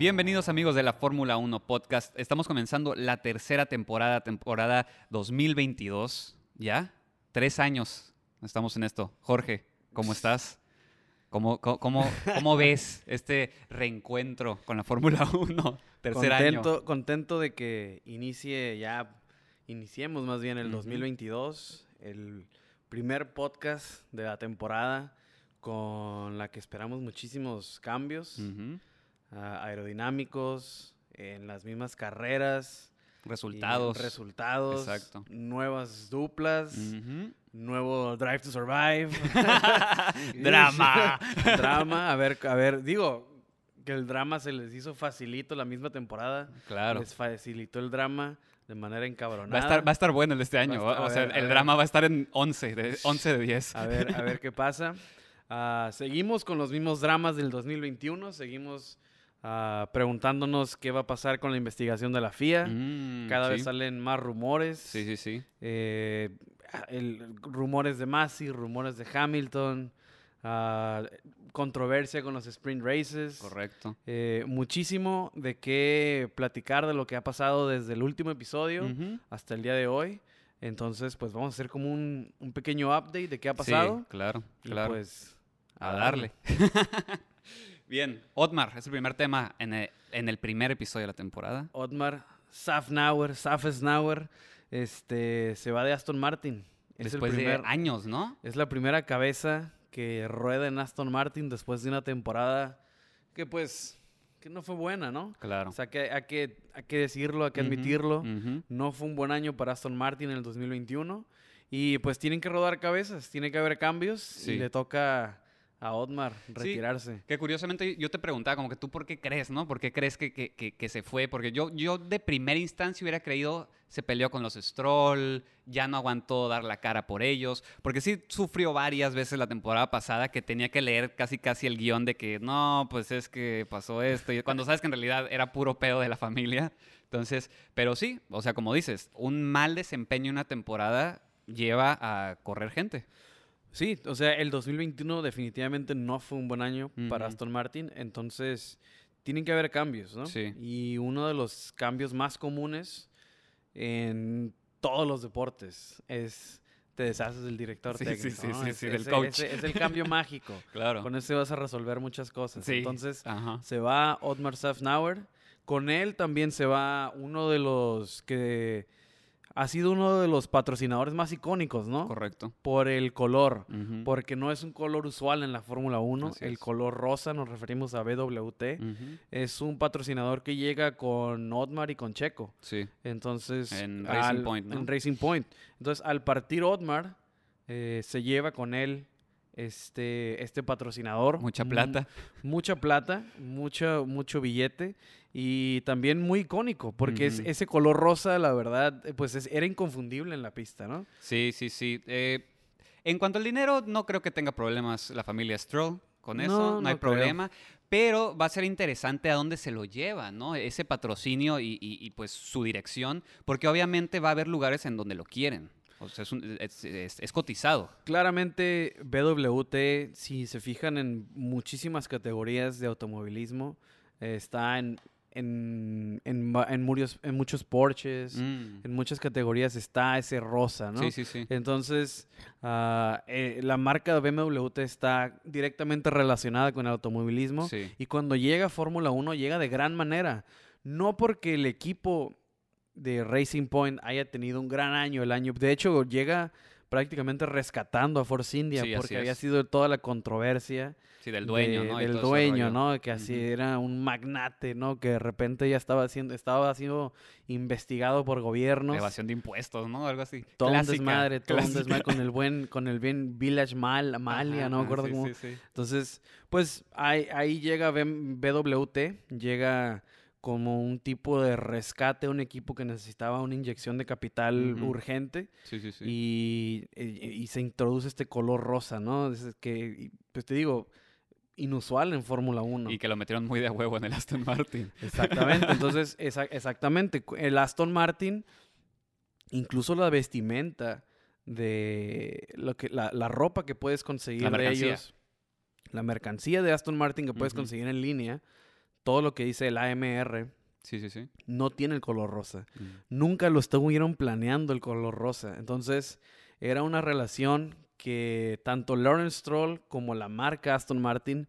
Bienvenidos amigos de la Fórmula 1 Podcast. Estamos comenzando la tercera temporada, temporada 2022. ¿Ya? Tres años estamos en esto. Jorge, ¿cómo estás? ¿Cómo, cómo, cómo, ves este reencuentro con la Fórmula 1? Tercer contento, año. Contento de que inicie ya, iniciemos más bien el 2022, el primer podcast de la temporada con la que esperamos muchísimos cambios Ujú. Ah, aerodinámicos en las mismas carreras. Resultados. Resultados. Exacto. Nuevas duplas. Nuevo Drive to Survive. Drama. drama. A ver, a ver, digo que el drama se les hizo facilito la misma temporada. Claro. Les facilitó el drama de manera encabronada. Va a, estar, va a estar bueno el de este año. Estar- o sea, ver, el drama va a estar en 11 de, 11 de 10. A ver, a ver qué pasa. Ah, seguimos con los mismos dramas del 2021. Seguimos ah, preguntándonos qué va a pasar con la investigación de la FIA. Mm, Cada sí. vez salen más rumores. Sí, sí, sí. Eh, el- rumores de Masi, rumores de Hamilton. ah, controversia con los sprint races. Correcto. Eh, muchísimo de qué platicar de lo que ha pasado desde el último episodio hasta el día de hoy. Entonces, pues vamos a hacer como un, un pequeño update de qué ha Sí, pasado. claro, y claro. pues a darle. Bien, Otmar, es el primer tema en el, en el primer episodio de la temporada. Otmar Safnauer, Safesnauer, este, se va de Aston Martin. Es, el Después primer- de años, ¿no? es la primera cabeza que rueda en Aston Martin después de una temporada que pues que no fue buena, ¿no? Claro. O sea, que hay que, hay que decirlo, hay que admitirlo. No fue un buen año para Aston Martin en el 2021. Y pues tienen que rodar cabezas, tiene que haber cambios. Sí. Y le toca a Otmar retirarse. Que curiosamente yo te preguntaba, como que tú por qué crees, ¿no? ¿Por qué crees que, que- que- que se fue? Porque yo, yo de primera instancia hubiera creído se peleó con los Stroll, ya no aguantó dar la cara por ellos, porque sí sufrió varias veces la temporada pasada que tenía que leer casi casi el guion de que no, pues es que pasó esto, y cuando sabes que en realidad era puro pedo de la familia. Entonces, pero sí, o sea, como dices, un mal desempeño en una temporada lleva a correr gente. Sí, o sea, el 2021 definitivamente no fue un buen año para. Aston Martin. Entonces, tienen que haber cambios, ¿no? Sí. Y uno de los cambios más comunes en todos los deportes es te deshaces del director Sí, técnico. sí, ¿no? sí, Es- del ese- coach. ese es el cambio mágico. Claro. Con ese vas a resolver muchas cosas. Sí. Entonces, Ajá. se va Otmar Safnauer. Con él también se va uno de los que ha sido uno de los patrocinadores más icónicos, ¿no? Correcto. Por el color. Porque no es un color usual en la Fórmula 1. Así El es. color rosa, nos referimos a BWT. Es un patrocinador que llega con Otmar y con Checo. Sí. Entonces, En Racing Point, ¿no? En Racing Point. Entonces, al partir Otmar, eh, se lleva con él este, este patrocinador. Mucha Mu- plata. mucha plata, mucho, mucho billete y también muy icónico, porque es, ese color rosa, la verdad, eh, pues es- era inconfundible en la pista, ¿no? Sí, sí, sí. Eh, en cuanto al dinero, no creo que tenga problemas la familia Stroll con eso, No, no, hay creo. problema. Pero va a ser interesante a dónde se lo lleva, ¿no? Ese patrocinio y, y- y, pues su dirección, porque obviamente va a haber lugares en donde lo quieren. O sea, es, un- es- es- es cotizado. Claramente, BWT, si se fijan en muchísimas categorías de automovilismo, eh, está en, en, en, en murios- en muchos Porsches, Mm. en muchas categorías está ese rosa, ¿no? Sí, sí, sí. Entonces, ah, eh, la marca de BMW está directamente relacionada con el automovilismo. Sí. Y cuando llega a Fórmula 1, llega de gran manera. No porque el equipo de Racing Point haya tenido un gran año el año. De hecho, llega prácticamente rescatando a Force India Sí, porque había sido toda la controversia Sí, del dueño, de- ¿no? Del dueño. ¿no? Que así era un magnate, ¿no? Que de repente ya estaba siendo, estaba siendo investigado por gobiernos. Evasión de impuestos, ¿no? Algo así. Todo Clásica, un desmadre, todo un desmadre con el buen, con el bien Village Mal, Malia, Ajá, no me acuerdo sí, cómo. sí, sí. Entonces, pues ahí, ahí llega BWT, llega como un tipo de rescate a un equipo que necesitaba una inyección de capital urgente Sí, sí, sí. y, y- y se introduce este color rosa, ¿no? Es que, pues te digo, inusual en Fórmula 1. Y que lo metieron muy de huevo en el Aston Martin. Exactamente, entonces, esa- exactamente. El Aston Martin, incluso la vestimenta de lo que, la, la ropa que puedes conseguir La de ellos, la mercancía de Aston Martin que puedes conseguir en línea, todo lo que dice el AMR Sí, sí, sí. no tiene el color rosa. Mm. Nunca lo estuvieron planeando el color rosa. Entonces, era una relación que tanto Lawrence Stroll como la marca Aston Martin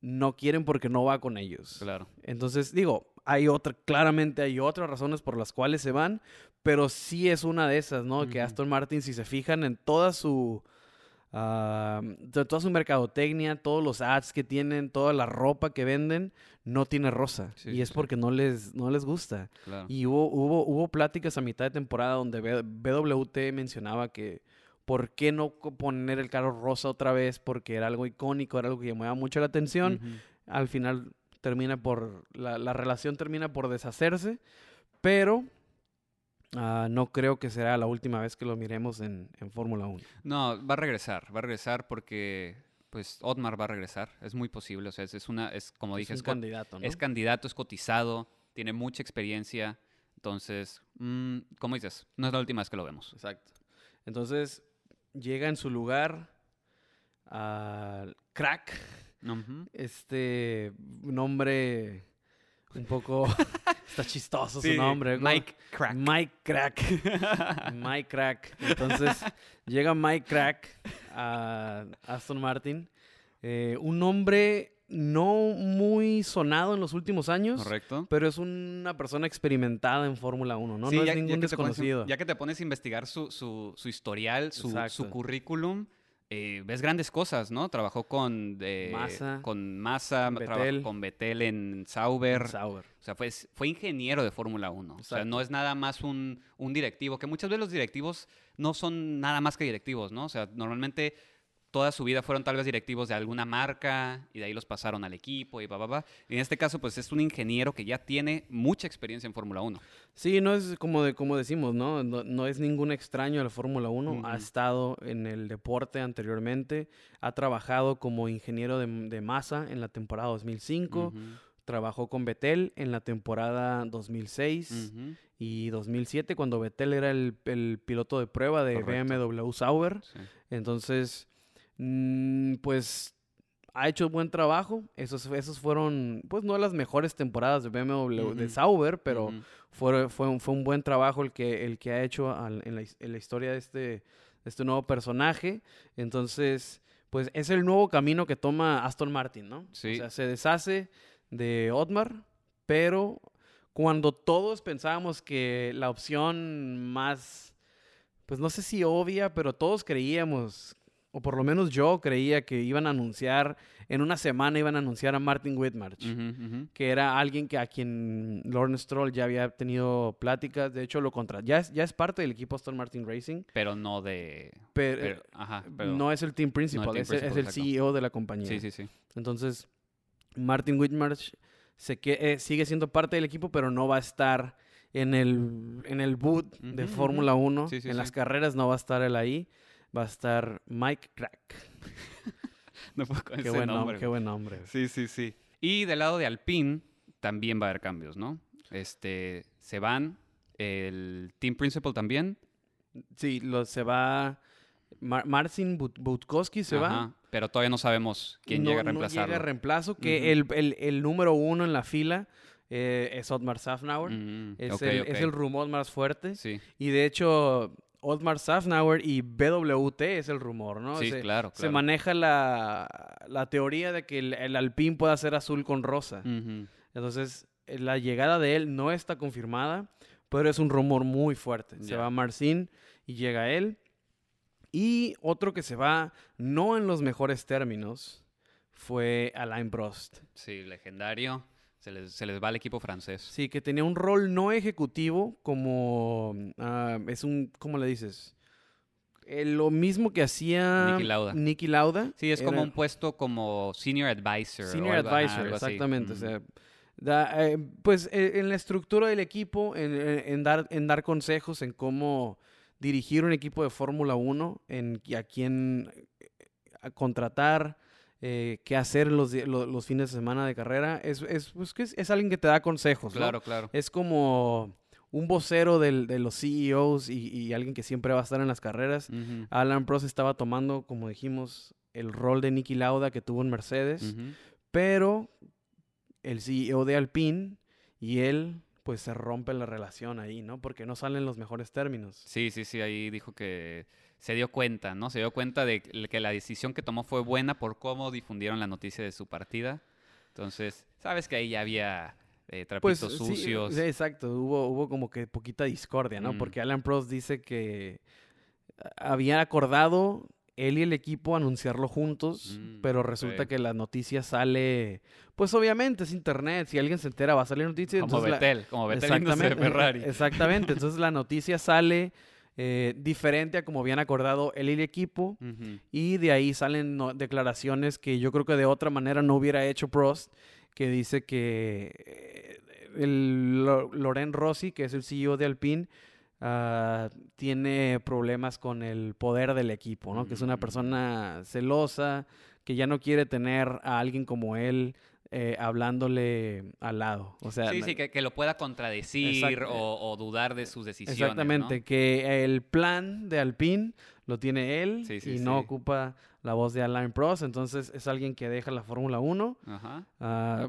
no quieren porque no va con ellos. Claro. Entonces, digo, hay otra, claramente hay otras razones por las cuales se van, pero sí es una de esas, ¿no? Que. Aston Martin, si se fijan en toda su, de toda su mercadotecnia, todos los ads que tienen, toda la ropa que venden, no tiene rosa. Sí, y es sí. porque no les, no les gusta. Claro. Y hubo, hubo, hubo pláticas a mitad de temporada donde BWT mencionaba que por qué no poner el carro rosa otra vez, porque era algo icónico, era algo que llamaba mucho la atención al final termina por, la, la relación termina por deshacerse, pero ah, no creo que será la última vez que lo miremos en, en Fórmula 1. No, va a regresar, va a regresar porque, pues, Otmar va a regresar. Es muy posible, o sea, es, es una, es como dije, es es, candidato, ¿no? es candidato, es cotizado, tiene mucha experiencia. Entonces, mm, como dices, no es la última vez que lo vemos. Exacto. Entonces, llega en su lugar al Crack, este nombre un poco... está chistoso Sí, su nombre. ¿no? Mike Crack. Mike Crack. Mike Crack. Entonces, llega Mike Crack a Aston Martin. Eh, un hombre no muy sonado en los últimos años, Correcto. pero es una persona experimentada en Fórmula 1, ¿no? Sí, no ya- es ningún pones- desconocido. ya que te pones a investigar su, su, su historial, su, su currículum, eh, ves grandes cosas, ¿no? Trabajó con eh, Massa. con Massa, Con trabajó con Vettel en Sauber. Sauber. O sea, fue, fue ingeniero de Fórmula 1. O sea, no es nada más un, un directivo, que muchas veces los directivos no son nada más que directivos, ¿no? O sea, normalmente toda su vida fueron tal vez directivos de alguna marca y de ahí los pasaron al equipo y va, va, va. Y en este caso, pues es un ingeniero que ya tiene mucha experiencia en Fórmula 1. Sí, no es como, de, como decimos, ¿no? ¿no? no es ningún extraño a la Fórmula 1. Ha estado en el deporte anteriormente. Ha trabajado como ingeniero de, de masa en la temporada 2005. Ujú, Trabajó con Vettel en la temporada 2006 ujú, y 2007, cuando Vettel era el, el piloto de prueba de Correcto. BMW Sauber. sí. Entonces, mm, pues ha hecho buen trabajo. Esos, esos fueron, pues no las mejores temporadas de BMW de. Sauber, pero fue, fue, un, fue un buen trabajo el que, el que ha hecho al- en, la, his- en la historia de este, de este nuevo personaje. Entonces, pues es el nuevo camino que toma Aston Martin, ¿no? Sí. O sea, se deshace de Otmar, pero cuando todos pensábamos que la opción más, pues no sé si obvia, pero todos creíamos, o por lo menos yo creía que iban a anunciar, en una semana iban a anunciar a Martin ujú. que era alguien que a quien Lawrence Stroll ya había tenido pláticas, de hecho lo contra ya es, ya es parte del equipo Aston Martin Racing, Pero no de... pero, pero- ajá, pero- no es el team principal, team es, el- es. CEO de la compañía. Sí, sí, sí. Entonces, Martin Whitmarsh se que, eh, sigue siendo parte del equipo, pero no va a estar en el, en el boot de Fórmula 1. Sí, sí, en sí. las carreras no va a estar él ahí, va a estar Mike Crack. No puedo con Qué ese buen, nombre, qué buen nombre. Sí, sí, sí. Y del lado de Alpine también va a haber cambios, ¿no? Este, se van, el team principal también. Sí, lo, se va... Mar- Marcin But- Butkowski se va. Pero todavía no sabemos quién no, llega a no reemplazarlo. llega a reemplazo, que el, el- el número uno en la fila eh, es Otmar Safnauer. El, es el rumor más fuerte. Sí, Y de hecho, Otmar Safnauer y BWT es el rumor, ¿no? sí, se, claro, se claro. maneja la, la teoría de que el, el Alpine pueda ser azul con rosa. Entonces, eh, la llegada de él no está confirmada, pero es un rumor muy fuerte. Se va Marcin y llega él. Y otro que se va, no en los mejores términos, fue Alain Prost. Sí, legendario. Se les, se les va al equipo francés. Sí, que tenía un rol no ejecutivo como... ah, es un... ¿Cómo le dices? Eh, lo mismo que hacía... Niki Lauda. Niki Lauda. Sí, es como Era un puesto como senior advisor. o Senior algo- advisor, algo exactamente. O Ujú. sea, da, eh, pues eh, en la estructura del equipo, en, en- dar, en dar consejos en cómo dirigir un equipo de Fórmula 1, en a quién eh, a contratar, eh, qué hacer los, fines de semana de carrera. Es, es, pues, es, es alguien que te da consejos. ¿no? Claro, claro. Es como un vocero del- de los CEOs y, y alguien que siempre va a estar en las carreras. Ujú, Alan Prost estaba tomando, como dijimos, el rol de Nicky Lauda que tuvo en Mercedes, pero el CEO de Alpine y él, pues se rompe la relación ahí, ¿no? Porque no salen los mejores términos. Sí, sí, sí, ahí dijo que se dio cuenta, ¿no? Se dio cuenta de que la decisión que tomó fue buena por cómo difundieron la noticia de su partida. Entonces, sabes que ahí ya había eh, trapitos Pues sucios. sí, exacto, hubo, hubo como que poquita discordia, ¿no? Mm. Porque Alan Prost dice que habían acordado él y el equipo anunciarlo juntos, Mm, pero resulta que la noticia sale, pues obviamente es internet, si alguien se entera va a salir noticia. como la- Betel, como Betel Exactamente, Ferrari. exactamente, entonces la noticia sale eh, diferente a como habían acordado él y el equipo. Y de ahí salen no- declaraciones que yo creo que de otra manera no hubiera hecho Prost, que dice que eh, el Lo- Loren Rossi, que es el CEO de Alpine, ah, tiene problemas con el poder del equipo, ¿no? Que es una persona celosa, que ya no quiere tener a alguien como él eh, hablándole al lado. O sea, Sí, sí, que, que lo pueda contradecir o, o dudar de sus decisiones. Exactamente, ¿no? que el plan de Alpine lo tiene él Sí, sí, y no ocupa la voz de Alain Prost, entonces es alguien que deja la Fórmula 1. Ajá. Ah,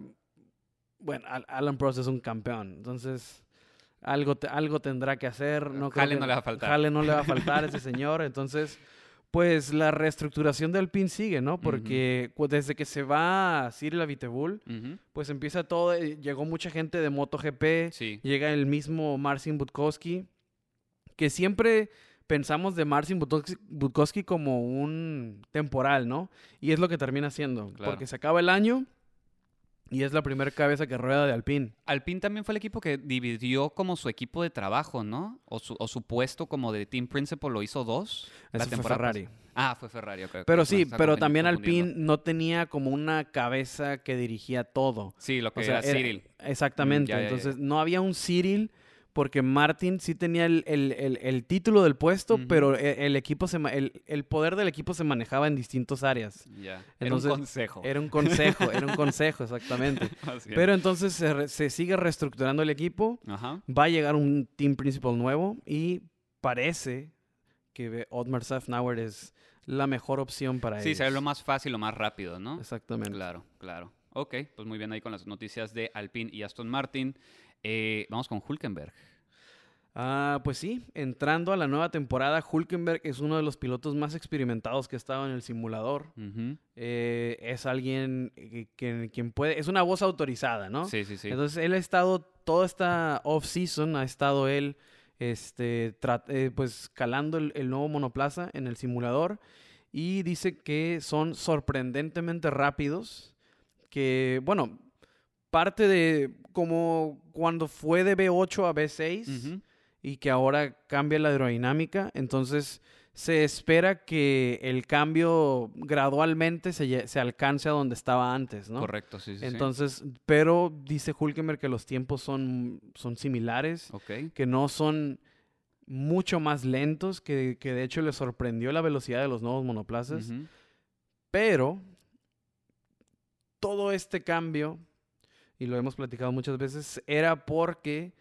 bueno, Al- Alan Prost es un campeón, entonces algo, te- algo tendrá que hacer. No creo Jale que- no le va a faltar. Jale no le va a faltar a ese señor, entonces pues la reestructuración de Alpine sigue, ¿no? Porque cu- desde que se va Cyril Abiteboul, Ujú. pues empieza todo, eh, llegó mucha gente de MotoGP, Sí. llega el mismo Marcin Budkowski, que siempre pensamos de Marcin Budkowski como un temporal, ¿no? Y es lo que termina siendo, Claro. porque se acaba el año y es la primera cabeza que rueda de Alpine. Alpine también fue el equipo que dividió como su equipo de trabajo, ¿no? O su, o su puesto como de team principal lo hizo dos. la Eso fue temporada Ferrari. Ah, fue Ferrari, ok. Pero sí, pero también. Alpine no tenía como una cabeza que dirigía todo. Sí, lo que O sea, era era- Cyril. Exactamente. ya, ya. Entonces no había un Cyril porque Martin sí tenía el, el- el- el título del puesto, pero e- el, equipo se el, el poder del equipo se manejaba en distintas áreas. Entonces, era un consejo. Era un consejo, era un consejo, exactamente. Pero entonces se, re- se sigue reestructurando el equipo, va a llegar un team principal nuevo y parece que Otmar Safnauer es la mejor opción para Sí, ellos. sería lo más fácil, lo más rápido, ¿no? Exactamente. Claro, claro. Ok, pues muy bien ahí con las noticias de Alpine y Aston Martin. Eh, vamos con Hulkenberg. Ah, pues sí, entrando a la nueva temporada, Hulkenberg es uno de los pilotos más experimentados que ha estado en el simulador. Eh, es alguien que, quien puede, es una voz autorizada, ¿no? Sí, sí, sí. Entonces él ha estado toda esta off-season, ha estado él, este, eh, pues calando el, el nuevo monoplaza en el simulador y dice que son sorprendentemente rápidos, que, bueno, parte de como cuando fue de B8 a B6 Ujú. y que ahora cambia la aerodinámica, entonces se espera que el cambio gradualmente se, se alcance a donde estaba antes, ¿no? Correcto, sí, sí. sí. Entonces, pero dice Hulkenberg que los tiempos son, son similares, que no son mucho más lentos, que, que de hecho le sorprendió la velocidad de los nuevos monoplazas, pero todo este cambio, y lo hemos platicado muchas veces, era porque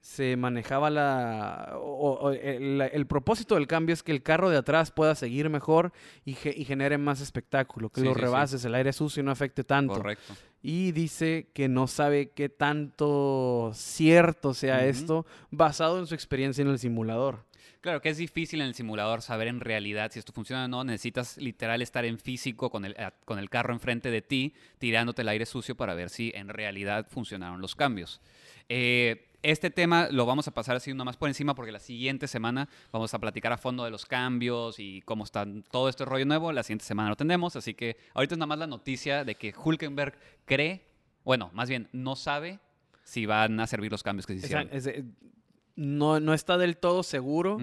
se manejaba la... o- o el, la- el propósito del cambio es que el carro de atrás pueda seguir mejor y, ge- y genere más espectáculo, que Sí, los sí, sí. rebases, el aire sucio no afecte tanto. Correcto. Y dice que no sabe qué tanto cierto sea esto basado en su experiencia en el simulador. Claro que es difícil en el simulador saber en realidad si esto funciona o no. Necesitas literal estar en físico con el, con el carro enfrente de ti, tirándote el aire sucio para ver si en realidad funcionaron los cambios. Eh, este tema lo vamos a pasar así nomás por encima porque la siguiente semana vamos a platicar a fondo de los cambios y cómo está todo este rollo nuevo. La siguiente semana lo tendremos, así que ahorita es nada más la noticia de que Hulkenberg cree, bueno, más bien no sabe si van a servir los cambios que se hicieron. No, no está del todo seguro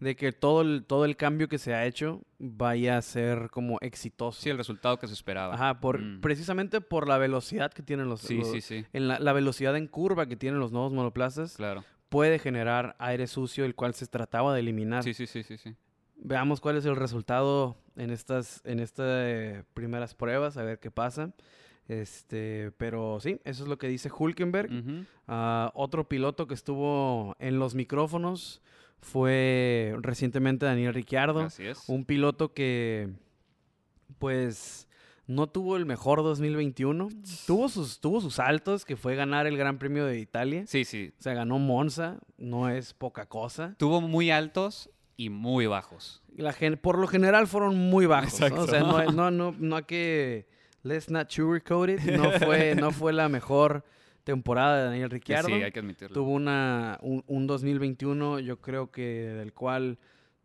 de que todo el, todo el cambio que se ha hecho vaya a ser como exitoso. Sí, el resultado que se esperaba. Ajá, por, Mm. precisamente por la velocidad que tienen los... Sí, los- sí, sí. En la, la velocidad en curva que tienen los nuevos monoplazas Claro. puede generar aire sucio, el cual se trataba de eliminar. Sí, sí, sí, sí, sí. Veamos cuál es el resultado en estas, en estas primeras pruebas, a ver qué pasa. Este, pero sí, eso es lo que dice Hulkenberg. Ah, otro piloto que estuvo en los micrófonos fue recientemente Daniel Ricciardo. Así es. Un piloto que, pues, no tuvo el mejor 2021. Tuvo sus, tuvo sus altos, que fue ganar el Gran Premio de Italia. Sí, sí. O sea, ganó Monza, no es poca cosa. Tuvo muy altos y muy bajos. La gen- por lo general fueron muy bajos. ¿no? O sea, no, no, no, no hay que. Let's not sugarcoat it. No fue, no fue la mejor temporada de Daniel Ricciardo. Sí, hay que admitirlo. Tuvo una, un, un 2021, yo creo que del cual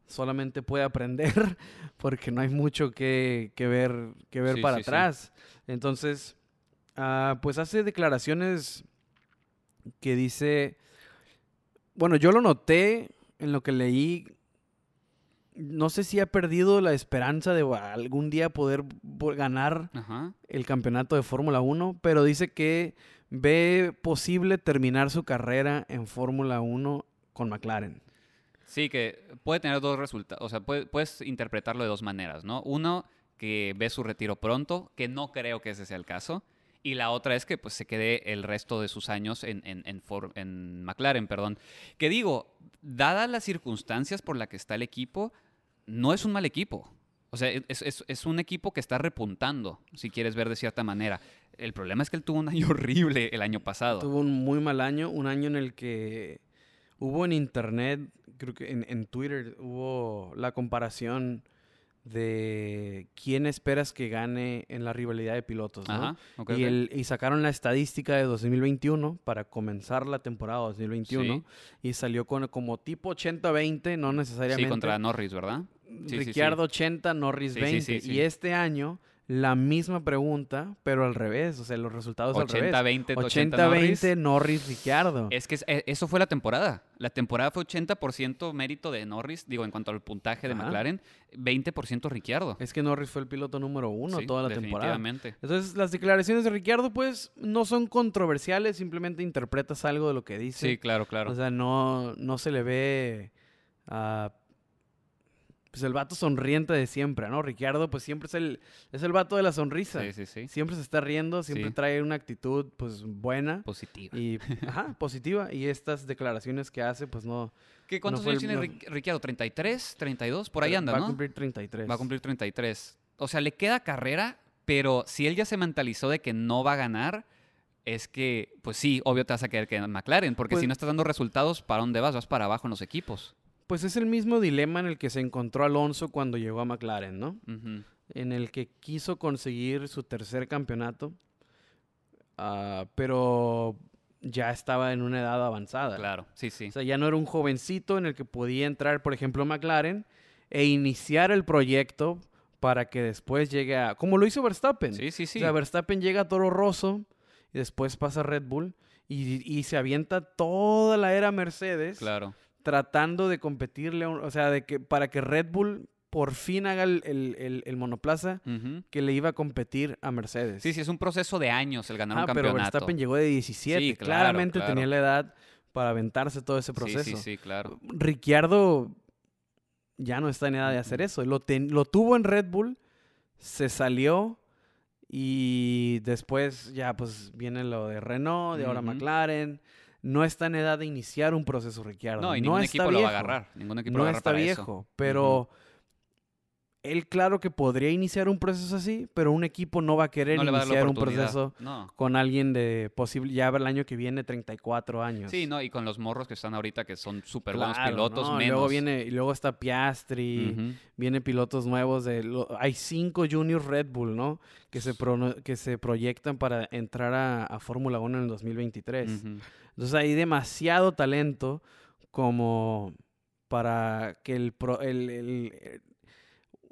solamente puede aprender, porque no hay mucho que, que ver, que ver Sí, para sí, sí. atrás. Entonces, ah, pues hace declaraciones que dice, bueno, yo lo noté en lo que leí, no sé si ha perdido la esperanza de algún día poder ganar Ajá. el campeonato de Fórmula 1, pero dice que ve posible terminar su carrera en Fórmula 1 con McLaren. Sí, que puede tener dos resultados. O sea, puede- puedes interpretarlo de dos maneras, ¿no? Uno, que ve su retiro pronto, que no creo que ese sea el caso. Y la otra es que pues, se quede el resto de sus años en, en, en en McLaren, perdón. Que digo, dadas las circunstancias por las que está el equipo, no es un mal equipo. O sea, es, es- es un equipo que está repuntando, si quieres ver de cierta manera. El problema es que él tuvo un año horrible el año pasado. Tuvo un muy mal año, un año en el que hubo en internet, creo que en, en Twitter hubo la comparación de quién esperas que gane en la rivalidad de pilotos, ¿no? Ajá, y, el- y sacaron la estadística de 2021 para comenzar la temporada 2021 Sí. y salió con como tipo 80-20, no necesariamente. Sí, contra Norris, ¿verdad? Sí, sí. Ricciardo 80, Norris Sí, sí, 20. sí, sí. Y este año la misma pregunta, pero al revés, o sea, los resultados al revés. 80-20, 80 Norris. 80-20 Norris Ricciardo. Es que es- e- eso fue la temporada. La temporada fue 80% mérito de Norris, digo, en cuanto al puntaje de Ajá. McLaren, 20% Ricciardo. Es que Norris fue el piloto número uno Sí, toda la temporada. definitivamente. Entonces, las declaraciones de Ricciardo, pues, no son controversiales, simplemente interpretas algo de lo que dice. Sí, claro, claro. O sea, no, no se le ve. ah, pues el vato sonriente de siempre, ¿no? Ricciardo, pues siempre es el, es el vato de la sonrisa. sí, sí, sí. Siempre se está riendo, siempre Sí. trae una actitud, pues, buena Positiva. y, ajá, positiva. Y estas declaraciones que hace, pues, no... ¿Qué, ¿Cuántos años tiene no- Ric- Ricciardo? ¿33? ¿32? Por ahí anda, Va ¿no? a cumplir 33. Va a cumplir 33. O sea, le queda carrera, pero si él ya se mentalizó de que no va a ganar, es que, pues sí, obvio te vas a querer que en McLaren, porque Pues- si no estás dando resultados, ¿para dónde vas? Vas para abajo en los equipos. Pues es el mismo dilema en el que se encontró Alonso cuando llegó a McLaren, ¿no? En el que quiso conseguir su tercer campeonato, ah, pero ya estaba en una edad avanzada. Claro, sí, sí. O sea, ya no era un jovencito en el que podía entrar, por ejemplo, McLaren e iniciar el proyecto para que después llegue a... Como lo hizo Verstappen. Sí, sí, sí. O sea, Verstappen llega a Toro Rosso y después pasa a Red Bull y, y se avienta toda la era Mercedes Claro. Tratando de competirle, o sea, de que para que Red Bull por fin haga el, el- el- el monoplaza que le iba a competir a Mercedes. Sí, sí, es un proceso de años el ganar Ah, un pero campeonato. Verstappen llegó de 17. Sí, claro, Claramente claro. tenía la edad para aventarse todo ese Sí, proceso. Sí, sí, claro. Ricciardo ya no está en edad de hacer eso. Lo, ten- lo tuvo en Red Bull, se salió y después ya pues viene lo de Renault, de ahora. McLaren. No está en edad de iniciar un proceso Ricciardo. No, y no ningún está equipo lo va a agarrar. Ningún equipo no lo va a agarrar está para viejo, eso. pero él claro que podría iniciar un proceso así, pero un equipo no va a querer No va iniciar un proceso No. con alguien de posible ya el año que viene 34 años. Sí, no, y con los morros que están ahorita que son súper buenos pilotos, menos. luego viene y luego está Piastri, Ujú. viene pilotos nuevos de lo- hay cinco juniors Red Bull, ¿no? Que se prono- que se proyectan para entrar a, a Fórmula 1 en el 2023. Ujú. Entonces hay demasiado talento como para que el, pro- el- el-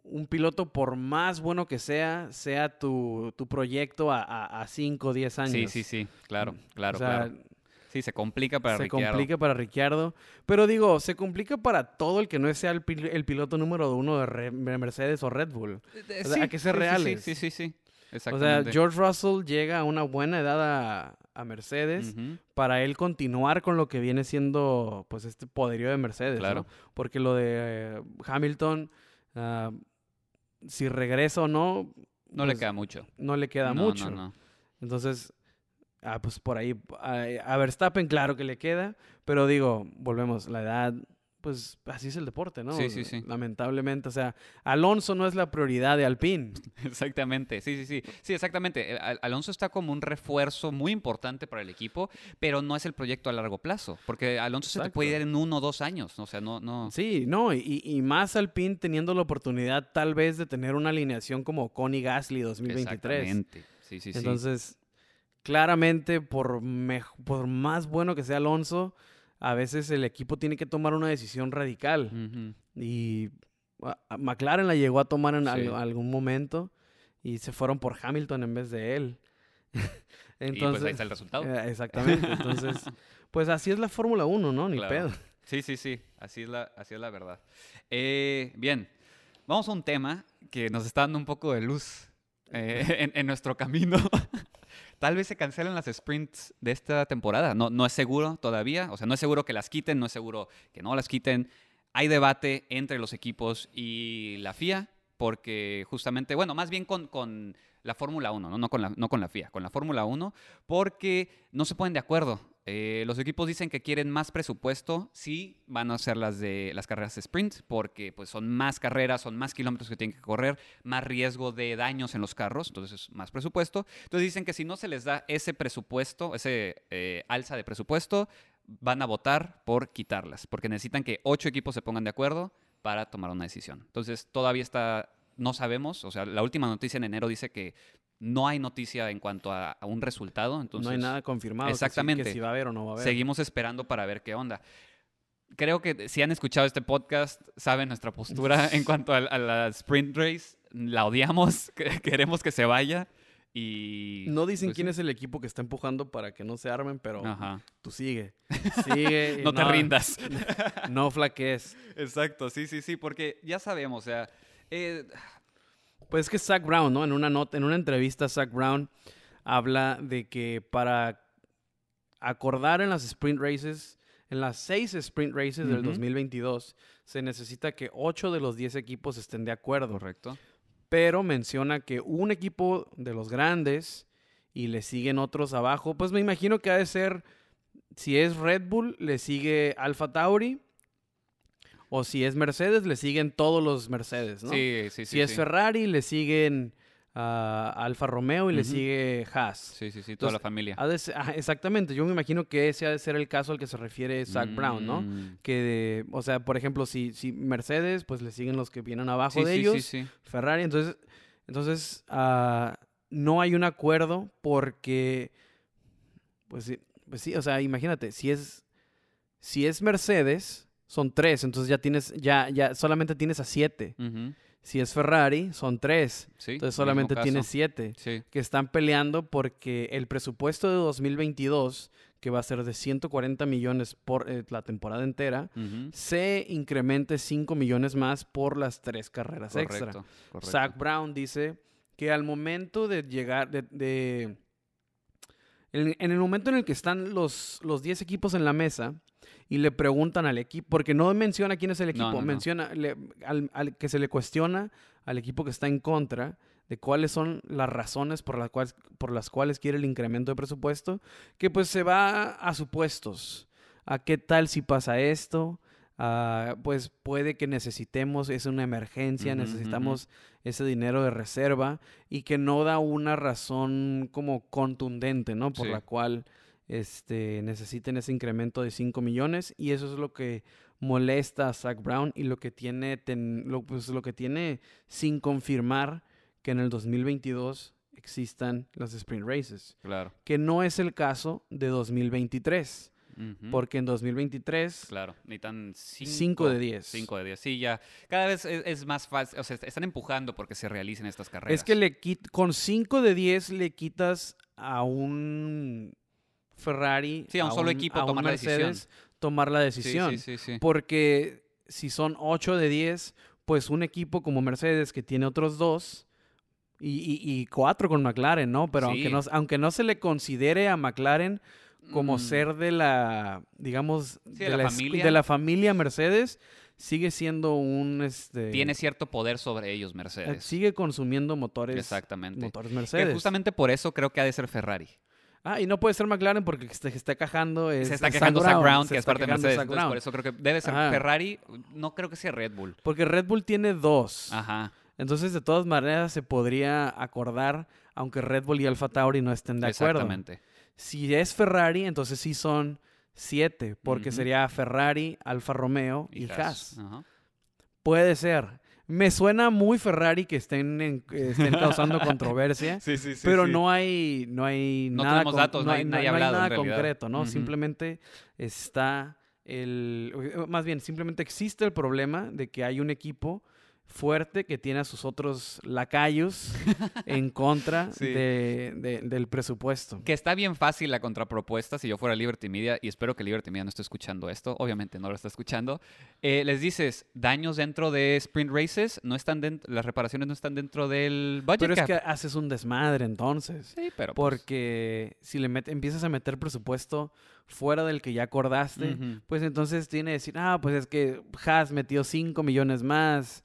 un piloto, por más bueno que sea, sea tu, tu proyecto a 5 o 10 años. Sí, sí, sí, claro, claro, o sea, claro. Sí, se complica para se Ricciardo. complica para Ricciardo. Pero digo, se complica para todo el que no sea el, pil- el piloto número uno de, Re- Mercedes o Red Bull. Eh, O sea, hay que ser sí, sí, reales. Sí, sí, sí, sí. O Exactamente. sea, George Russell llega a una buena edad a, a Mercedes. Para él continuar con lo que viene siendo pues este poderío de Mercedes, Claro. ¿no? Porque lo de eh, Hamilton, ah, si regresa o no, No le pues, queda mucho. no le queda No, mucho. No, no. Entonces, ah, pues por ahí, a, a Verstappen claro que le queda, pero digo, volvemos, la edad pues así es el deporte, ¿no? Sí, sí, sí. Lamentablemente, o sea, Alonso no es la prioridad de Alpine. Exactamente, sí, sí, sí. Sí, exactamente. Eh, Al- Alonso está como un refuerzo muy importante para el equipo, pero no es el proyecto a largo plazo, porque Alonso se te puede ir en uno o dos años, o sea, no, no. Sí, no, y, y más Alpine teniendo la oportunidad tal vez de tener una alineación como Connie Gasly 2023. Exactamente. Sí, sí, sí. Entonces, claramente, por, por más bueno que sea Alonso, a veces el equipo tiene que tomar una decisión radical. Y a- a McLaren la llegó a tomar en al- algún momento y se fueron por Hamilton en vez de él. y pues ahí está el resultado. eh, exactamente. Entonces, pues así es la Fórmula 1, ¿no? Ni Claro. pedo. Sí, sí, sí, así es la, así es la verdad. Eh, bien, vamos a un tema que nos está dando un poco de luz eh, en, en nuestro camino. Tal vez se cancelen las sprints de esta temporada. No, no es seguro todavía. O sea, no es seguro que las quiten, no es seguro que no las quiten. Hay debate entre los equipos y la FIA, porque justamente, bueno, más bien con, con la Fórmula 1, ¿no? Con la, no con la FIA, con la Fórmula 1, porque no se ponen de acuerdo. Eh, los equipos dicen que quieren más presupuesto, sí, van a hacer las de las carreras de sprint, porque pues son más carreras, son más kilómetros que tienen que correr, más riesgo de daños en los carros, entonces es más presupuesto. Entonces dicen que si no se les da ese presupuesto, ese eh, alza de presupuesto, van a votar por quitarlas, porque necesitan que ocho equipos se pongan de acuerdo para tomar una decisión. Entonces todavía está, no sabemos, o sea, la última noticia en enero dice que no hay noticia en cuanto a, a un resultado, entonces no hay nada confirmado. que sí- Que Exactamente. si, va a haber o no va a haber. seguimos esperando para ver qué onda. Creo que si han escuchado este podcast, saben nuestra postura en cuanto a, a la sprint race. La odiamos, que- queremos que se vaya y... No dicen pues, quién es el equipo que está empujando para que no se armen, pero Ajá. tú sigue. Sigue. No te rindas. No flaquees. Exacto, sí, sí, sí, porque ya sabemos, o sea, eh, Pues es que Zach Brown, ¿no? En una nota, en una entrevista, Zach Brown habla de que para acordar en las sprint races, en las seis sprint races del Ujú. 2022, se necesita que ocho de los diez equipos estén de acuerdo. correcto. Pero menciona que un equipo de los grandes y le siguen otros abajo, pues me imagino que ha de ser, si es Red Bull, le sigue Alfa Tauri. O si es Mercedes, le siguen todos los Mercedes, ¿no? Sí, sí, sí. Si es sí. Ferrari, le siguen a Alfa Romeo y le sigue Haas. Sí, sí, sí, toda Entonces, la familia. De ajá, exactamente, yo me imagino que ese ha de ser el caso al que se refiere Zach Brown, ¿no? Mm. Que, o sea, por ejemplo, si, si Mercedes, pues le siguen los que vienen abajo Sí, de ellos, sí, sí. Ferrari, entonces, entonces ah, no hay un acuerdo porque, pues sí, pues sí, o sea, imagínate, si es, si es Mercedes, son tres, entonces ya tienes, ya, ya solamente tienes a siete. Si es Ferrari, son tres. Sí, Entonces solamente tienes siete Sí. que están peleando porque el presupuesto de 2022, que va a ser de 140 millones por eh, la temporada entera, se incremente 5 millones más por las tres carreras extra. Correcto. Zach Brown dice que al momento de llegar, de, de- en, en el momento en el que están los, los 10 equipos en la mesa y le preguntan al equipo, porque no menciona quién es el equipo, no, no. menciona le- al, al que se le cuestiona al equipo que está en contra de cuáles son las razones por las cuales, por las cuales quiere el incremento de presupuesto, que pues se va a supuestos. ¿A qué tal si pasa esto? Ah, pues puede que necesitemos, es una emergencia, necesitamos ese dinero de reserva y que no da una razón como contundente, ¿no? Por Sí. la cual este, necesiten ese incremento de 5 millones y eso es lo que molesta a Zach Brown y lo que tiene, ten- lo, pues, lo que tiene sin confirmar que en el 2022 existan las sprint races, Claro. que no es el caso de 2023, Ujú. porque en 2023 Claro, necesitan 5 de 10. 5 de 10. Sí, ya. Cada vez es, es más fácil. O sea, están empujando porque se realicen estas carreras. Es que le quit- con 5 de 10 le quitas a un Ferrari, Sí, a un solo equipo a un tomar la decisión. tomar la decisión. Sí, sí, sí. Porque si son 8 de 10, pues un equipo como Mercedes que tiene otros dos y, y, y cuatro con McLaren, ¿no? Pero aunque, no, aunque no se le considere a McLaren como Mm, ser de la, digamos, de la familia. de la familia Mercedes, sigue siendo un, este... Tiene cierto poder sobre ellos, Mercedes. Sigue consumiendo motores, Exactamente. motores Que Mercedes. justamente por eso creo que ha de ser Ferrari. Ah, y no puede ser McLaren porque se está quejando. Es, se está es quejando Zach Brown, que es parte de Mercedes. Entonces, Brown. por eso creo que debe ser Ajá. Ferrari. No creo que sea Red Bull. Porque Red Bull tiene dos. Ajá. Entonces, de todas maneras, se podría acordar, aunque Red Bull y Alfa Tauri no estén de acuerdo. Exactamente. Si es Ferrari, entonces sí son siete, porque sería Ferrari, Alfa Romeo y, Haas. Ajá. Puede ser. Me suena muy Ferrari que estén, en- estén causando controversia. Sí, sí, sí. pero sí. no hay, no hay No nada, tenemos datos, no hay- no no ha hablado, en nada concreto, ¿no? Simplemente está el, más bien, simplemente existe el problema de que hay un equipo fuerte que tiene a sus otros lacayos en contra Sí. de- de- del presupuesto. Que está bien fácil la contrapropuesta si yo fuera Liberty Media, y espero que Liberty Media no esté escuchando esto, obviamente no lo está escuchando. eh, les dices, daños dentro de sprint races, no están dentro, las reparaciones no están dentro del budget Pero es que haces un desmadre entonces. Sí, pero pues, Porque si le met- empiezas a meter presupuesto fuera del que ya acordaste, pues entonces tiene que decir, ah, pues es que Haas metió 5 millones más,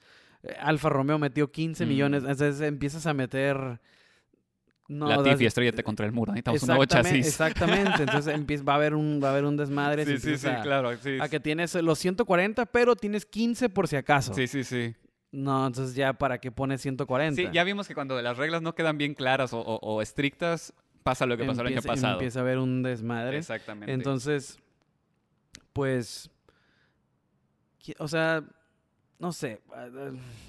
Alfa Romeo metió 15 Mm. millones, entonces empiezas a meter... No, la Tiffy estrellate contra el muro, necesitamos un nuevo chasis. Exactamente, entonces empieza, va, a haber un, va a haber un desmadre. Sí, sí, sí, a, claro. Sí, a que tienes los 140, pero tienes 15 por si acaso. sí, sí, sí. No, entonces ya para qué pones 140. Sí, ya vimos que cuando las reglas no quedan bien claras o, o- o estrictas, pasa lo que pasó el año Empieza- pasado. Empieza a haber un desmadre. Exactamente. Entonces, pues, o sea, no sé, ah,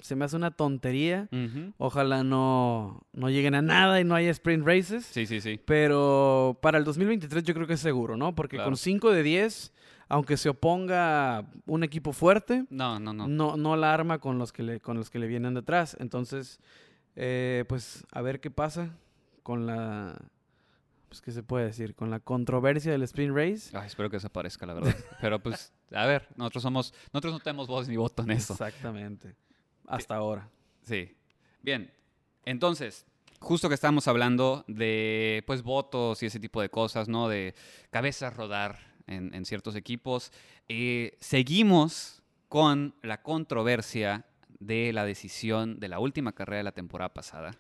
se me hace una tontería. Ojalá no, no lleguen a nada y no haya sprint races. Sí, sí, sí. Pero para el 2023 yo creo que es seguro, ¿no? Porque Claro. con 5 de 10, aunque se oponga un equipo fuerte, No, no, no. no, no la arma con los que le, con los que le vienen detrás. Entonces, eh, pues a ver qué pasa con la... Pues, ¿qué se puede decir? Con la controversia del sprint race. Ay, espero que desaparezca, la verdad. Pero pues, a ver, nosotros somos, nosotros no tenemos voz ni voto en eso. Exactamente. Hasta ahora. Sí. Bien. Entonces, justo que estamos hablando de, pues, votos y ese tipo de cosas, ¿no? De cabezas rodar en, en ciertos equipos. eh, seguimos con la controversia de la decisión de la última carrera de la temporada pasada.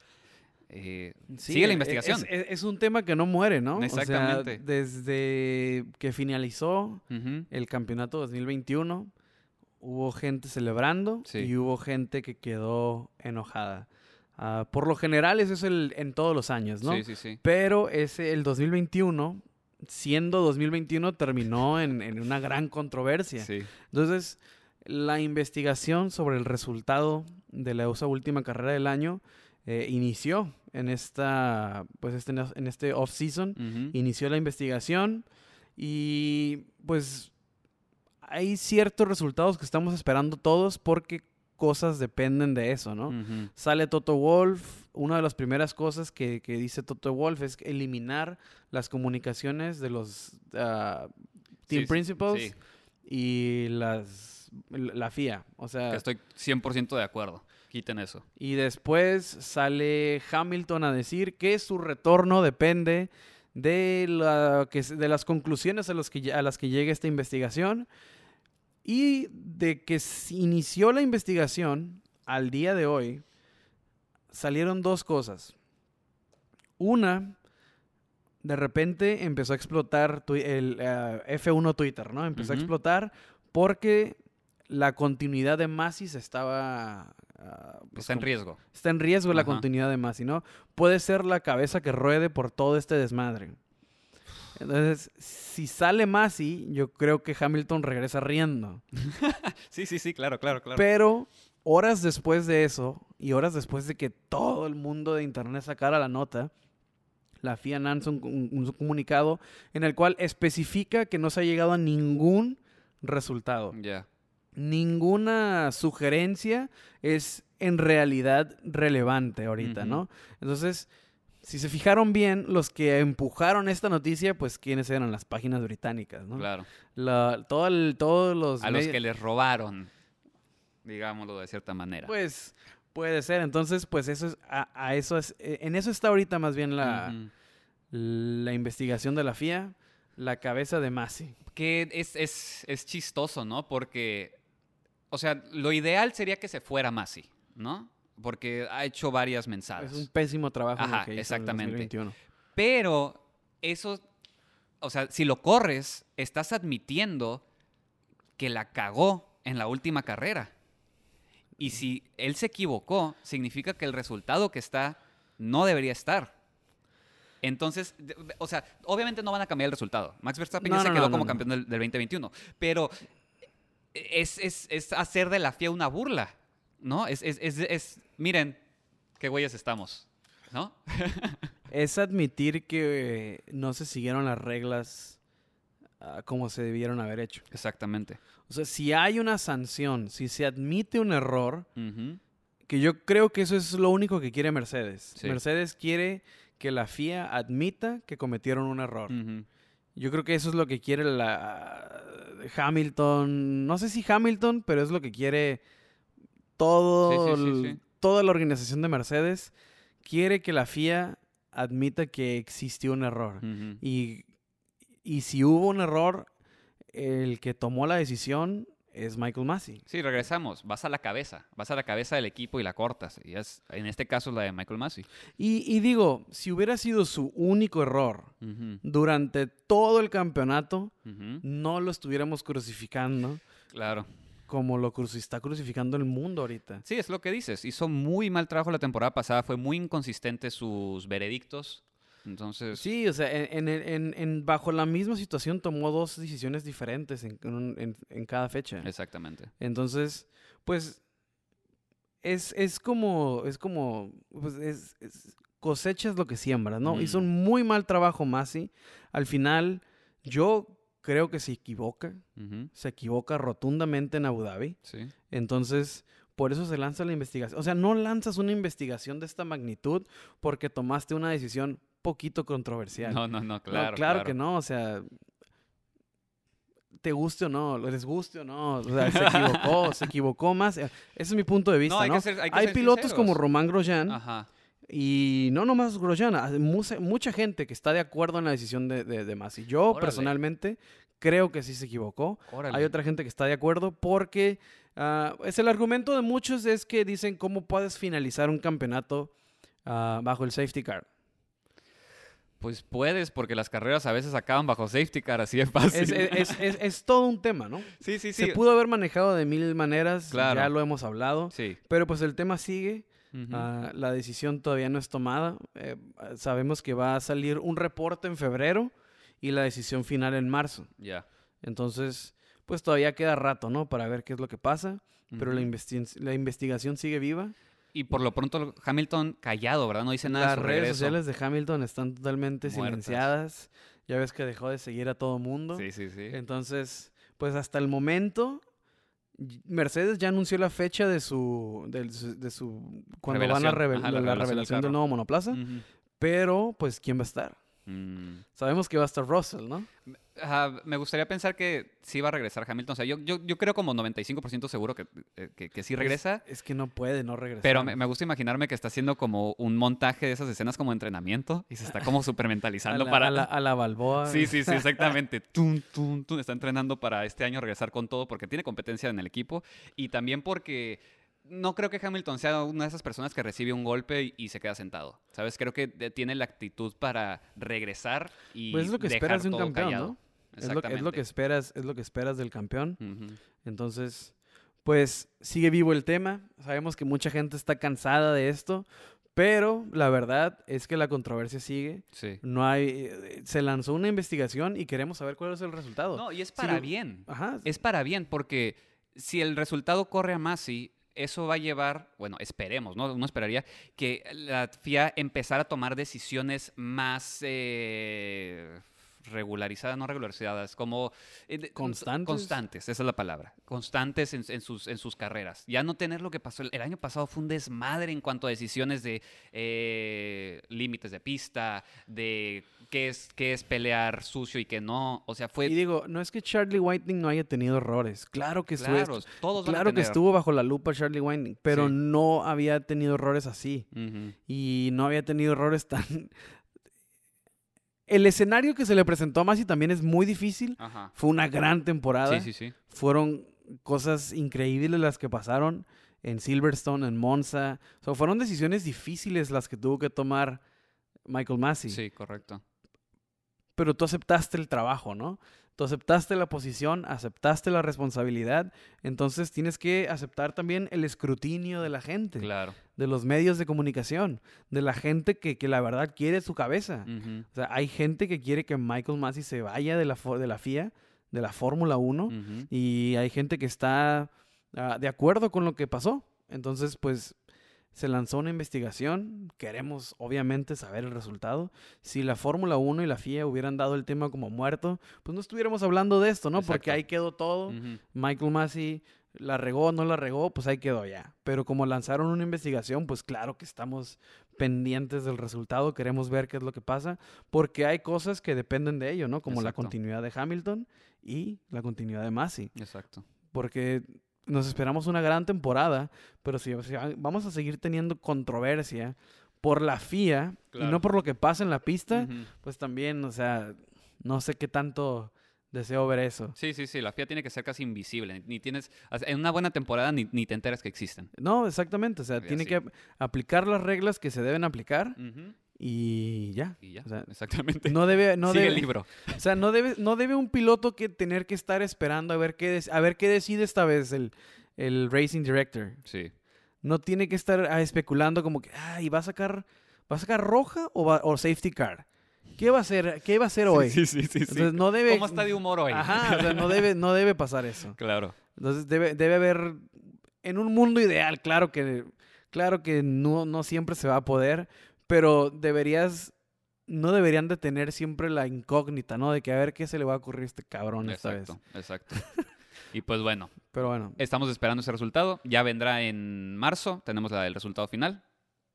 Eh, sigue la e- investigación. Es, es- es un tema que no muere, ¿no? Exactamente. O sea, desde que finalizó el campeonato 2021, hubo gente celebrando Sí. y hubo gente que quedó enojada. Ah, por lo general, eso es el, en todos los años, ¿no? Sí, sí, sí. Pero ese, el 2021, siendo 2021, terminó en, en una gran controversia. Sí. Entonces, la investigación sobre el resultado de la esa última carrera del año eh, inició en esta, pues este, en este off-season. Inició la investigación y pues hay ciertos resultados que estamos esperando todos porque cosas dependen de eso, ¿no? Sale Toto Wolf. Una de las primeras cosas que, que dice Toto Wolf es eliminar las comunicaciones de los ah, team sí, principals sí. y las la FIA. O sea, Que estoy 100% de acuerdo. Quiten eso. y después sale Hamilton a decir que su retorno depende de, la, que, s- de las conclusiones a, los que, lle- a las que llegue esta investigación y de que se inició la investigación al día de hoy, salieron dos cosas. Una, de repente empezó a explotar el eh, F1 Twitter, ¿no? Empezó a explotar porque la continuidad de Masis estaba... ah, pues, Está en riesgo. Está en riesgo la continuidad de Masi, ¿no? Puede ser la cabeza que ruede por todo este desmadre. Entonces, si sale Masi, yo creo que Hamilton regresa riendo. Sí, sí, sí, claro, claro, claro. Pero horas después de eso, y horas después de que todo el mundo de Internet sacara la nota, la FIA lanza un, un- un comunicado en el cual especifica que no se ha llegado a ningún resultado. Ya. Ninguna sugerencia es en realidad relevante ahorita. ¿no? Entonces, si se fijaron bien, los que empujaron esta noticia, pues quiénes eran las páginas británicas, ¿no? Claro. La- todo el- todos los A los que les robaron, digámoslo de cierta manera. pues puede ser. Entonces, pues eso es a, a eso es eh, en eso está ahorita más bien la, la investigación de la FIA, la cabeza de Masi. Que es, es, es chistoso, ¿no? Porque, o sea, lo ideal sería que se fuera Masi, ¿no? Porque ha hecho varias mensajes. Es un pésimo trabajo lo Ajá, que hizo en el exactamente. 2021. Pero eso, o sea, si lo corres, estás admitiendo que la cagó en la última carrera. Y si él se equivocó, significa que el resultado que está no debería estar. Entonces, o sea, obviamente no van a cambiar el resultado. Max Verstappen No, ya se no, quedó no, como campeón del, del 2021. Pero es, es- es hacer de la FIA una burla, ¿no? Es, es- es- es- miren qué güeyes estamos, ¿no? Es admitir que eh, no se siguieron las reglas ah, como se debieron haber hecho. Exactamente. O sea, si hay una sanción, si se admite un error, que yo creo que eso es lo único que quiere Mercedes. Sí. Mercedes quiere que la FIA admita que cometieron un error. Yo creo que eso es lo que quiere la Hamilton. No sé si Hamilton, pero es lo que quiere todo, Sí, sí, sí, el- sí. toda la organización de Mercedes. Quiere que la FIA admita que existió un error. Y, y si hubo un error, el que tomó la decisión es Michael Massey. Sí, regresamos. Vas a la cabeza. Vas a la cabeza del equipo y la cortas. Y es, en este caso, la de Michael Massey. Y, y digo, si hubiera sido su único error durante todo el campeonato, no lo estuviéramos crucificando Claro. como lo cruci- está crucificando el mundo ahorita. Sí, es lo que dices. Hizo muy mal trabajo la temporada pasada. Fue muy inconsistente sus veredictos. Entonces, Sí, o sea, en, en- en- en- bajo la misma situación tomó dos decisiones diferentes en, en cada fecha. exactamente. Entonces, pues, es, es como, es como, pues, es, es- cosechas lo que siembras, ¿no? Hizo Mm. un muy mal trabajo Masi. Al final, yo creo que se equivoca, se equivoca rotundamente en Abu Dhabi. Sí. Entonces, por eso se lanza la investigación. O sea, no lanzas una investigación de esta magnitud porque tomaste una decisión poquito controversial. No, no, no, No, claro. claro, que no, o sea, te guste o no, les guste o no, o sea, se equivocó, se equivocó más. eh, Ese es mi punto de vista, No, hay ¿no? que ser- hay que hay ser pilotos sinceros. como Román Grosjean Ajá. y no nomás Grosjean, hay mucha, mucha gente que está de acuerdo en la decisión de, de, de Masi. Yo Órale. personalmente creo que sí se equivocó. Órale. Hay otra gente que está de acuerdo porque ah, es el argumento de muchos es que dicen cómo puedes finalizar un campeonato ah, bajo el safety car. Pues puedes, porque las carreras a veces acaban bajo safety car, así de fácil. Es, es- es- es- es todo un tema, ¿no? sí, sí, sí. Se pudo haber manejado de mil maneras, Claro. ya lo hemos hablado, Sí. pero pues el tema sigue, ah, la decisión todavía no es tomada, eh, sabemos que va a salir un reporte en febrero y la decisión final en marzo, Ya. entonces pues todavía queda rato, ¿no? Para ver qué es lo que pasa, pero la, Ujú. investi- la investigación sigue viva. Y por lo pronto Hamilton callado, ¿verdad? No dice nada de Las redes regreso. sociales de Hamilton están totalmente Muertas. silenciadas, ya ves que dejó de seguir a todo mundo. Sí, sí, sí. Entonces, pues hasta el momento, Mercedes ya anunció la fecha de su, de su, cuando van a revel- Ajá, la la, revelación del revelación del carro. nuevo monoplaza, pero pues ¿quién va a estar? Mm. Sabemos que va a estar Russell, ¿no? Me gustaría pensar que sí va a regresar Hamilton. O sea, yo, yo, yo creo como 95% seguro que, eh, que, que sí regresa. Es, es que no puede no regresar. Pero me, me gusta imaginarme que está haciendo como un montaje de esas escenas como entrenamiento y se está como a mentalizando la, para... a la, a la Balboa. Sí, sí, sí, exactamente. Tum, tum, tum. Está entrenando para este año regresar con todo porque tiene competencia en el equipo y también porque no creo que Hamilton sea una de esas personas que recibe un golpe y, y se queda sentado. ¿Sabes? Creo que tiene la actitud para regresar y Pues es lo que dejar esperas de un campeón, callado. ¿no? Es lo, es lo que esperas, es lo que esperas del campeón. Entonces, pues sigue vivo el tema. Sabemos que mucha gente está cansada de esto, pero la verdad es que la controversia sigue. Sí. No hay, eh, se lanzó una investigación y queremos saber cuál es el resultado. No, y es Si para lo- bien. Ajá. Es para bien porque si el resultado corre a Masi, eso va a llevar, bueno, esperemos, ¿no? Uno esperaría que la FIA empezara a tomar decisiones más eh, regularizadas, no regularizadas, como... eh, ¿Constantes? Constantes, esa es la palabra. Constantes en, en sus, en sus carreras. Ya no tener lo que pasó. El, el año pasado fue un desmadre en cuanto a decisiones de eh, límites de pista, de qué es, qué es pelear sucio y qué no. O sea, fue... Y digo, no es que Charlie Whiting no haya tenido errores. Claro que estuvo, Claro, todos claro que tener. estuvo bajo la lupa Charlie Whiting, pero Sí. no había tenido errores así. Y no había tenido errores tan... El escenario que se le presentó a Masi también es muy difícil. Ajá. Fue una gran temporada. Sí, sí, sí. Fueron cosas increíbles las que pasaron en Silverstone, en Monza. O sea, fueron decisiones difíciles las que tuvo que tomar Michael Massey. Sí, correcto. pero tú aceptaste el trabajo, ¿no? Tú aceptaste la posición, aceptaste la responsabilidad, entonces tienes que aceptar también el escrutinio de la gente, Claro. de los medios de comunicación, de la gente que, que la verdad quiere su cabeza. O sea, hay gente que quiere que Michael Massey se vaya de la, de la FIA, de la Fórmula 1, ujú. y hay gente que está ah, de acuerdo con lo que pasó. Entonces, pues se lanzó una investigación. Queremos, obviamente, saber el resultado. Si la Fórmula 1 y la FIA hubieran dado el tema como muerto, pues no estuviéramos hablando de esto, ¿no? Porque ahí quedó todo. Michael Massey la regó, no la regó, pues ahí quedó ya. Pero como lanzaron una investigación, pues claro que estamos pendientes del resultado, queremos ver qué es lo que pasa, porque hay cosas que dependen de ello, ¿no? Como la continuidad de Hamilton y la continuidad de Massey Exacto. porque nos esperamos una gran temporada, pero si, si va- vamos a seguir teniendo controversia por la FIA y no por lo que pasa en la pista, pues también, o sea, no sé qué tanto deseo ver eso. Sí, sí, sí. La FIA tiene que ser casi invisible. Ni tienes. En una buena temporada ni, ni te enteras que existen. No, exactamente, o sea, tiene que ap- aplicar las reglas que se deben aplicar Ujú. Y ya. Y ya. O sea, Exactamente. no debe, no Sigue debe, el libro. o sea, no debe, no debe un piloto que tener que estar esperando a ver qué, a ver qué decide esta vez el, el racing director. Sí. no tiene que estar ah, especulando como que, ay, ¿va a sacar, va a sacar roja o, va- o safety car? ¿Qué va a hacer, qué va a hacer hoy? Sí, sí, sí. sí. Entonces no debe... ¿Cómo está de humor hoy? Ajá, o sea, no debe, no debe pasar eso. Claro. Entonces debe, debe haber, en un mundo ideal, claro que, claro que no, no siempre se va a poder, pero deberías, no deberían de tener siempre la incógnita, ¿no? De que a ver qué se le va a ocurrir a este cabrón esta vez. Exacto, exacto. Y pues bueno, Pero bueno, estamos esperando ese resultado. Ya vendrá en marzo. Tenemos la- el resultado final.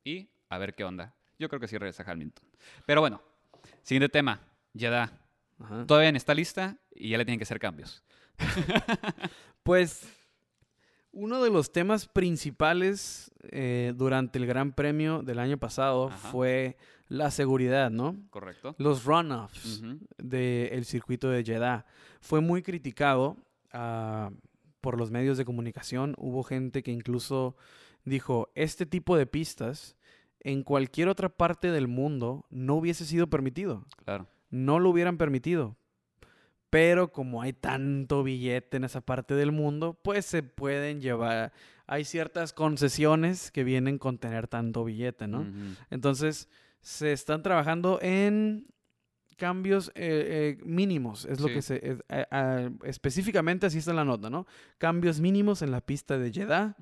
Y a ver qué onda. Yo creo que sí regresa Hamilton. Pero bueno, siguiente tema. Jeddah. ajá. Todavía no está lista y ya le tienen que hacer cambios. Pues uno de los temas principales eh, durante el Gran Premio del año pasado Ajá. fue la seguridad, ¿no? ¿Correcto? Los runoffs del circuito de Jeddah. Fue muy criticado ah, por los medios de comunicación. Hubo gente que incluso dijo, este tipo de pistas en cualquier otra parte del mundo no hubiese sido permitido Claro. no lo hubieran permitido. Pero como hay tanto billete en esa parte del mundo, pues se pueden llevar. Hay ciertas concesiones que vienen con tener tanto billete, ¿no? Entonces, se están trabajando en cambios eh, eh, mínimos, es lo que se... es- a- a- específicamente así está la nota, ¿no? Cambios mínimos en la pista de Jeddah.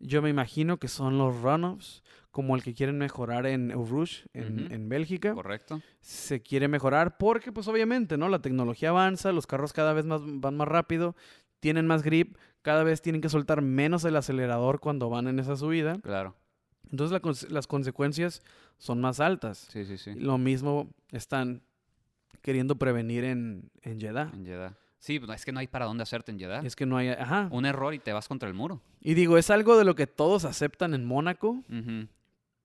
Yo me imagino que son los runoffs, como el que quieren mejorar en Eau Rouge, en, en Bélgica Correcto. se quiere mejorar porque pues obviamente, ¿no? La tecnología avanza, los carros cada vez más van más rápido, tienen más grip, cada vez tienen que soltar menos el acelerador cuando van en esa subida. Claro. Entonces la las consecuencias son más altas. Sí, sí, sí. Lo mismo están queriendo prevenir en, en Jeddah. En Jeddah. Sí, pues, es que no hay para dónde hacerte en Jeddah. Es que no hay... Ajá. Un error y te vas contra el muro. Y digo, es algo de lo que todos aceptan en Mónaco, Ujú.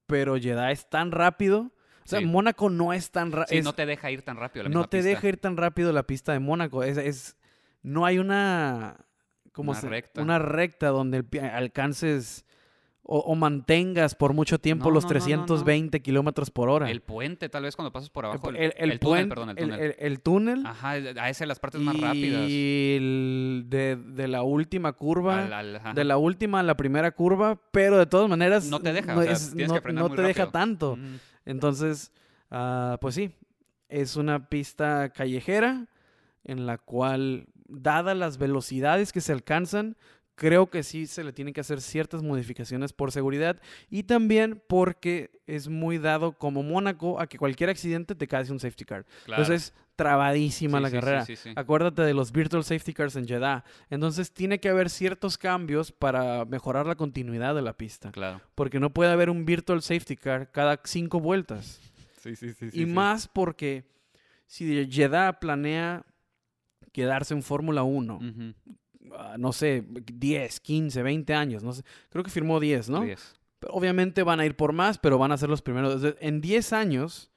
Pero Jeddah es tan rápido. O sea, Sí. Mónaco no es tan Sí, rápido. no te deja ir tan rápido la no te pista. deja ir tan rápido la pista de Mónaco. Es, es- no hay una, ¿cómo Una se- recta. una recta donde el alcances o, o mantengas por mucho tiempo No, los no, no, no, no. 320 kilómetros por hora. El puente, tal vez cuando pasas por abajo. El, el- el el túnel, perdón, el el- túnel. el- el túnel Ajá, a ese las partes más rápidas. y de, de la última curva. Al- al- ajá. de la última a la primera curva, pero de todas maneras No te deja, no, o sea, es- tienes que te deja tanto. Entonces, ah, pues sí, es una pista callejera en la cual, dadas las velocidades que se alcanzan, creo que sí se le tienen que hacer ciertas modificaciones por seguridad y también porque es muy dado como Mónaco a que cualquier accidente te cae un safety car. Claro. Entonces, trabadísima Sí, la sí, carrera. sí. Acuérdate de los virtual safety cars en Jeddah. Entonces, tiene que haber ciertos cambios para mejorar la continuidad de la pista. Claro. Porque no puede haber un virtual safety car cada cinco vueltas. Sí, sí, sí. y más porque si Jeddah planea quedarse en Fórmula 1, ah, no sé, 10, 15, 20 años, no sé, creo que firmó 10, ¿no? Pero Obviamente van a ir por más, pero van a ser los primeros. En 10 años,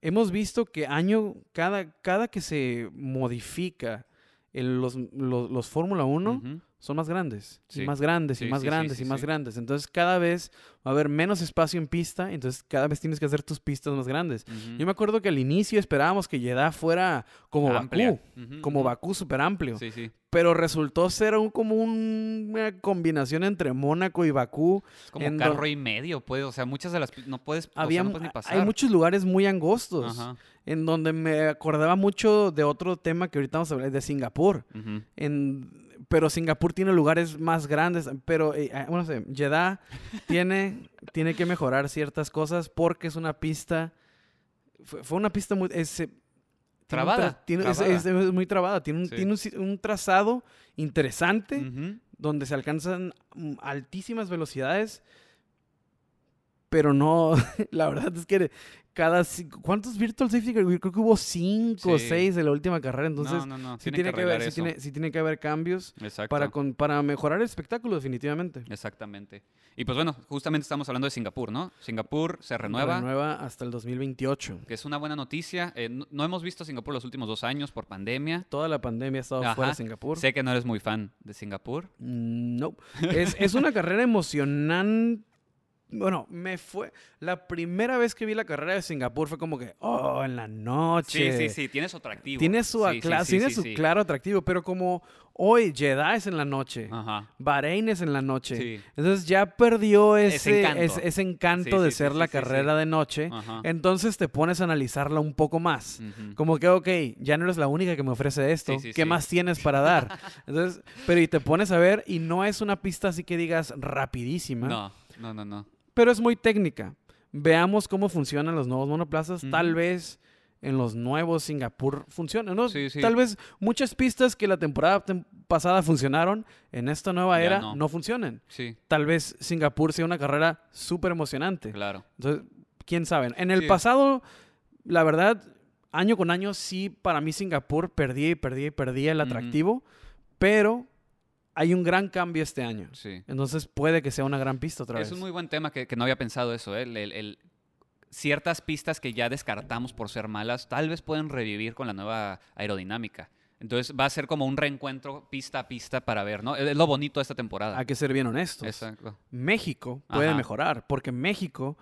hemos visto que año, cada, cada que se modifica el- los, los, los Fórmula 1, son más grandes, y más grandes, y más sí, grandes, y más grandes. Entonces cada vez va a haber menos espacio en pista, entonces cada vez tienes que hacer tus pistas más grandes. Yo me acuerdo que al inicio esperábamos que Jeddah fuera como Amplia. Bakú, como. Bakú súper amplio, Sí, sí. pero resultó ser un, como un- una combinación entre Mónaco y Bakú. Es como do- carro y medio, pues. O sea, muchas de las. No puedes. o sea, Había, no mu- puedes ni pasar. hay muchos lugares muy angostos, Ajá. en donde me acordaba mucho de otro tema que ahorita vamos a hablar, de Singapur. ujú. En, pero Singapur tiene lugares más grandes, pero eh, ah, bueno, no sé, Jeddah tiene, tiene que mejorar ciertas cosas porque es una pista, fue, fue una pista muy... es, eh, tiene Trabada, es- trabada. Es, es muy trabada, tiene un, Sí. tiene un si- un trazado interesante donde se alcanzan altísimas velocidades, pero no, la verdad es que cada... ci- ¿Cuántos Virtual Safety Car? Creo que hubo cinco o Sí. seis de la última carrera, entonces... no, no, no. Sí tiene, que que haber, arreglar sí, eso. tiene, sí tiene que haber cambios Exacto. para, con- para mejorar el espectáculo, definitivamente. Exactamente. Y pues bueno, justamente estamos hablando de Singapur, ¿no? Singapur se renueva, Renueva hasta el 2028. que es una buena noticia. Eh, no, hemos visto Singapur los últimos dos años por pandemia. Toda la pandemia ha estado Ajá. fuera de Singapur. Sé que no eres muy fan de Singapur. Mm, No. Es, es una carrera emocionante. Bueno, me fue. La primera vez que vi la carrera de Singapur fue como que, oh, en la noche. Sí, sí, sí, tiene su atractivo. Tiene su, Sí, sí, sí, tiene su claro atractivo, pero como hoy Jeddah es en la noche, Ajá. Bahrein es en la noche. Entonces ya perdió ese, Ese encanto. ese- ese encanto de ser la carrera de noche. Ajá. Entonces te pones a analizarla un poco más. Ujú. Como que, ok, ya no eres la única que me ofrece esto. ¿Qué más tienes para dar? Entonces, pero y te pones a ver y no es una pista así que digas rapidísima, No, no, no, no. Pero es muy técnica. Veamos cómo funcionan los nuevos monoplazas. Tal vez en los nuevos Singapur funcionen, ¿no? Sí, sí. Tal vez muchas pistas que la temporada tem- pasada funcionaron, en esta nueva era no. no. funcionen. Sí, Tal vez Singapur sea una carrera súper emocionante. claro. Entonces, quién sabe. En el Sí. pasado, la verdad, año con año, sí, para mí Singapur perdía y perdía y perdía el atractivo, pero hay un gran cambio este año. Sí. Entonces puede que sea una gran pista otra vez. Es un muy buen tema que, que no había pensado eso, ¿eh? El- el- el- ciertas pistas que ya descartamos por ser malas, tal vez pueden revivir con la nueva aerodinámica. Entonces va a ser como un reencuentro pista a pista para ver, ¿no? Es lo bonito de esta temporada. Hay que ser bien honestos. Exacto. México puede Ajá. mejorar, porque México,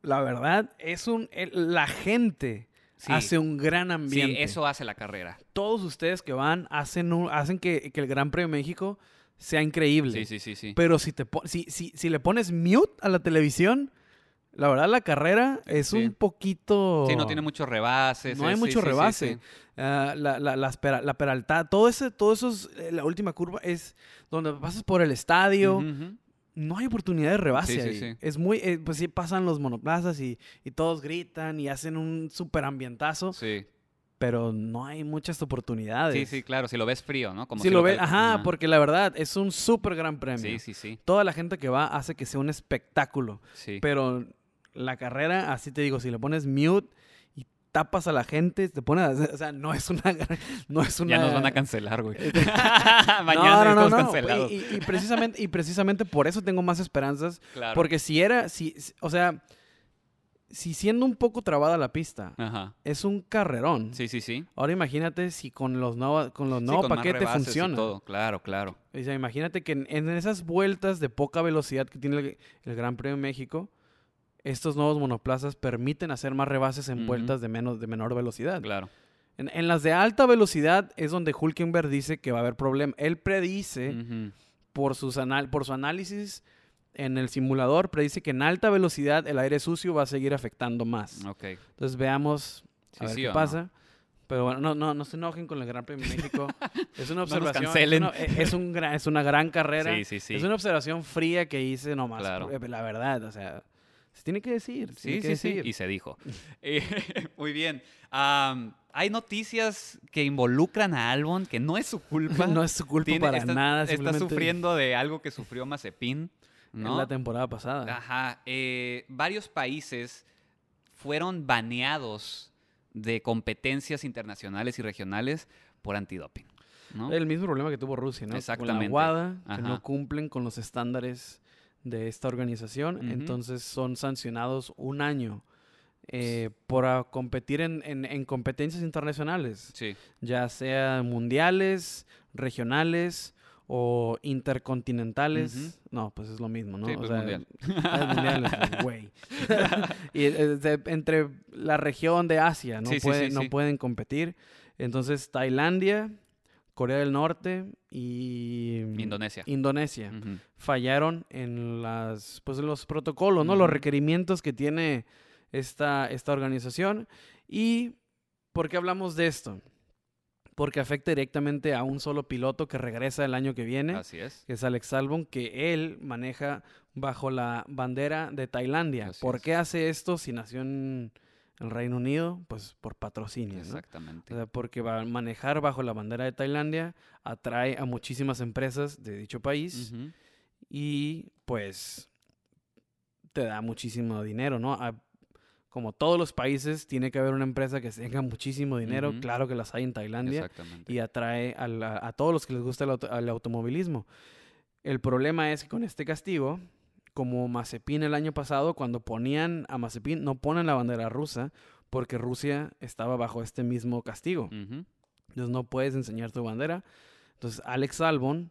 la verdad, es un... la gente Sí. hace un gran ambiente. Sí, eso hace la carrera. Todos ustedes que van hacen, un- hacen que, que el Gran Premio de México sea increíble. Sí, sí, sí, sí. Pero si, te si, si, si le pones mute a la televisión, la verdad la carrera es Sí. un poquito... Sí, no tiene muchos rebases. No hay mucho rebase. Ah, la, la, pera- la peralta, todo ese, todo eso es, eh, la última curva es donde pasas por el estadio. No hay oportunidad de rebase Sí, sí, ahí. sí. Es muy, eh, pues sí pasan los monoplazas y, y todos gritan y hacen un super ambientazo, Sí. pero no hay muchas oportunidades. sí, sí, claro. Si lo ves frío, ¿no? Como si lo ves, ajá, porque la verdad es un super gran premio. Sí, sí, sí. Toda la gente que va hace que sea un espectáculo. sí. Pero la carrera, así te digo, si le pones mute tapas a la gente, te pones, a- o sea, no es una, no es una. Ya nos van a cancelar, güey. Mañana no, no, no. cancelados. Y, precisamente, y precisamente por eso tengo más esperanzas, Claro. porque si era, si, o sea, si siendo un poco trabada la pista, Ajá. es un carrerón. Sí, sí, sí. Ahora imagínate si con los nuevos, con los nuevos paquetes y funciona. todo. Claro, claro. O sea, imagínate que en, en esas vueltas de poca velocidad que tiene el, el Gran Premio de México, estos nuevos monoplazas permiten hacer más rebases en Ujú. vueltas de, menos, de menor velocidad. Claro. En, en las de alta velocidad es donde Hulkenberg dice que va a haber problema. Él predice, por, sus anal- por su análisis en el simulador, predice que en alta velocidad el aire sucio va a seguir afectando más. Ok. Entonces veamos a Sí, ver sí qué no. pasa. Pero bueno, no, no, no se enojen con el Gran Premio de México. Es una No observación. cancelen. Es, una, e, es un gran- es una gran carrera. Sí, sí, sí. Es una observación fría que hice nomás. Claro. eh, La verdad, o sea, se tiene que decir. se Sí, tiene que sí, sí. Y se dijo. Eh, muy bien. Hay noticias que involucran a Albon, que no es su culpa. No es su culpa Tiene- para está, nada. Está sufriendo de algo que sufrió Mazepin. en la temporada pasada. Ajá. eh, varios países fueron baneados de competencias internacionales y regionales por antidoping. ¿no? El mismo problema que tuvo Rusia, ¿no? Con Exactamente. la WADA, que no cumplen con los estándares de esta organización. Entonces son sancionados un año eh, por competir en, en- en competencias internacionales, Sí. ya sea mundiales, regionales o intercontinentales. No, pues es lo mismo, ¿no? Sí, O pues, sea, mundial. ah, es mundial, es- güey. y eh, de- entre la región de Asia, no, Sí, sí, no pueden competir. Entonces, Tailandia, Corea del Norte y Indonesia. Indonesia fallaron en las pues los protocolos, ¿no? Los requerimientos que tiene esta, esta organización. ¿Y por qué hablamos de esto? Porque afecta directamente a un solo piloto que regresa el año que viene, Así es. que es Alex Albon, que él maneja bajo la bandera de Tailandia. Así ¿Por es. qué hace esto si nació en el Reino Unido? Pues por patrocinio, ¿no? Exactamente. O sea, porque va a manejar bajo la bandera de Tailandia atrae a muchísimas empresas de dicho país y pues te da muchísimo dinero, ¿no? A- como todos los países, tiene que haber una empresa que tenga muchísimo dinero, claro que las hay en Tailandia, Exactamente. y atrae a, la- a todos los que les gusta el, auto- el automovilismo. El problema es que con este castigo, como Mazepin el año pasado, cuando ponían a Mazepin, no ponen la bandera rusa, porque Rusia estaba bajo este mismo castigo. Ujú. Entonces no puedes enseñar tu bandera. Entonces Alex Albon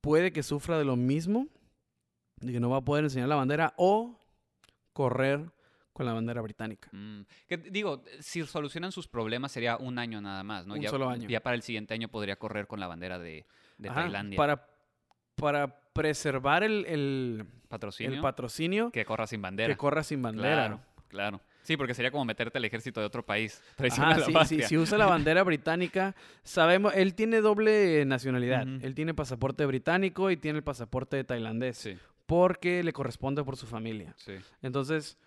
puede que sufra de lo mismo, de que no va a poder enseñar la bandera o correr con la bandera británica. Mm, que digo, si solucionan sus problemas sería un año nada más, ¿no? Un ya, solo año. Ya para el siguiente año podría correr con la bandera de, de Ajá, Tailandia. Para, para preservar el, el- patrocinio. el patrocinio, que corra sin bandera. que corra sin bandera. Claro, claro. Sí, porque sería como meterte al ejército de otro país. Ajá, Traicionar a la sí, sí, si usa la bandera británica, sabemos, él tiene doble nacionalidad. Él tiene pasaporte británico y tiene el pasaporte tailandés, Sí, porque le corresponde por su familia. sí. Entonces,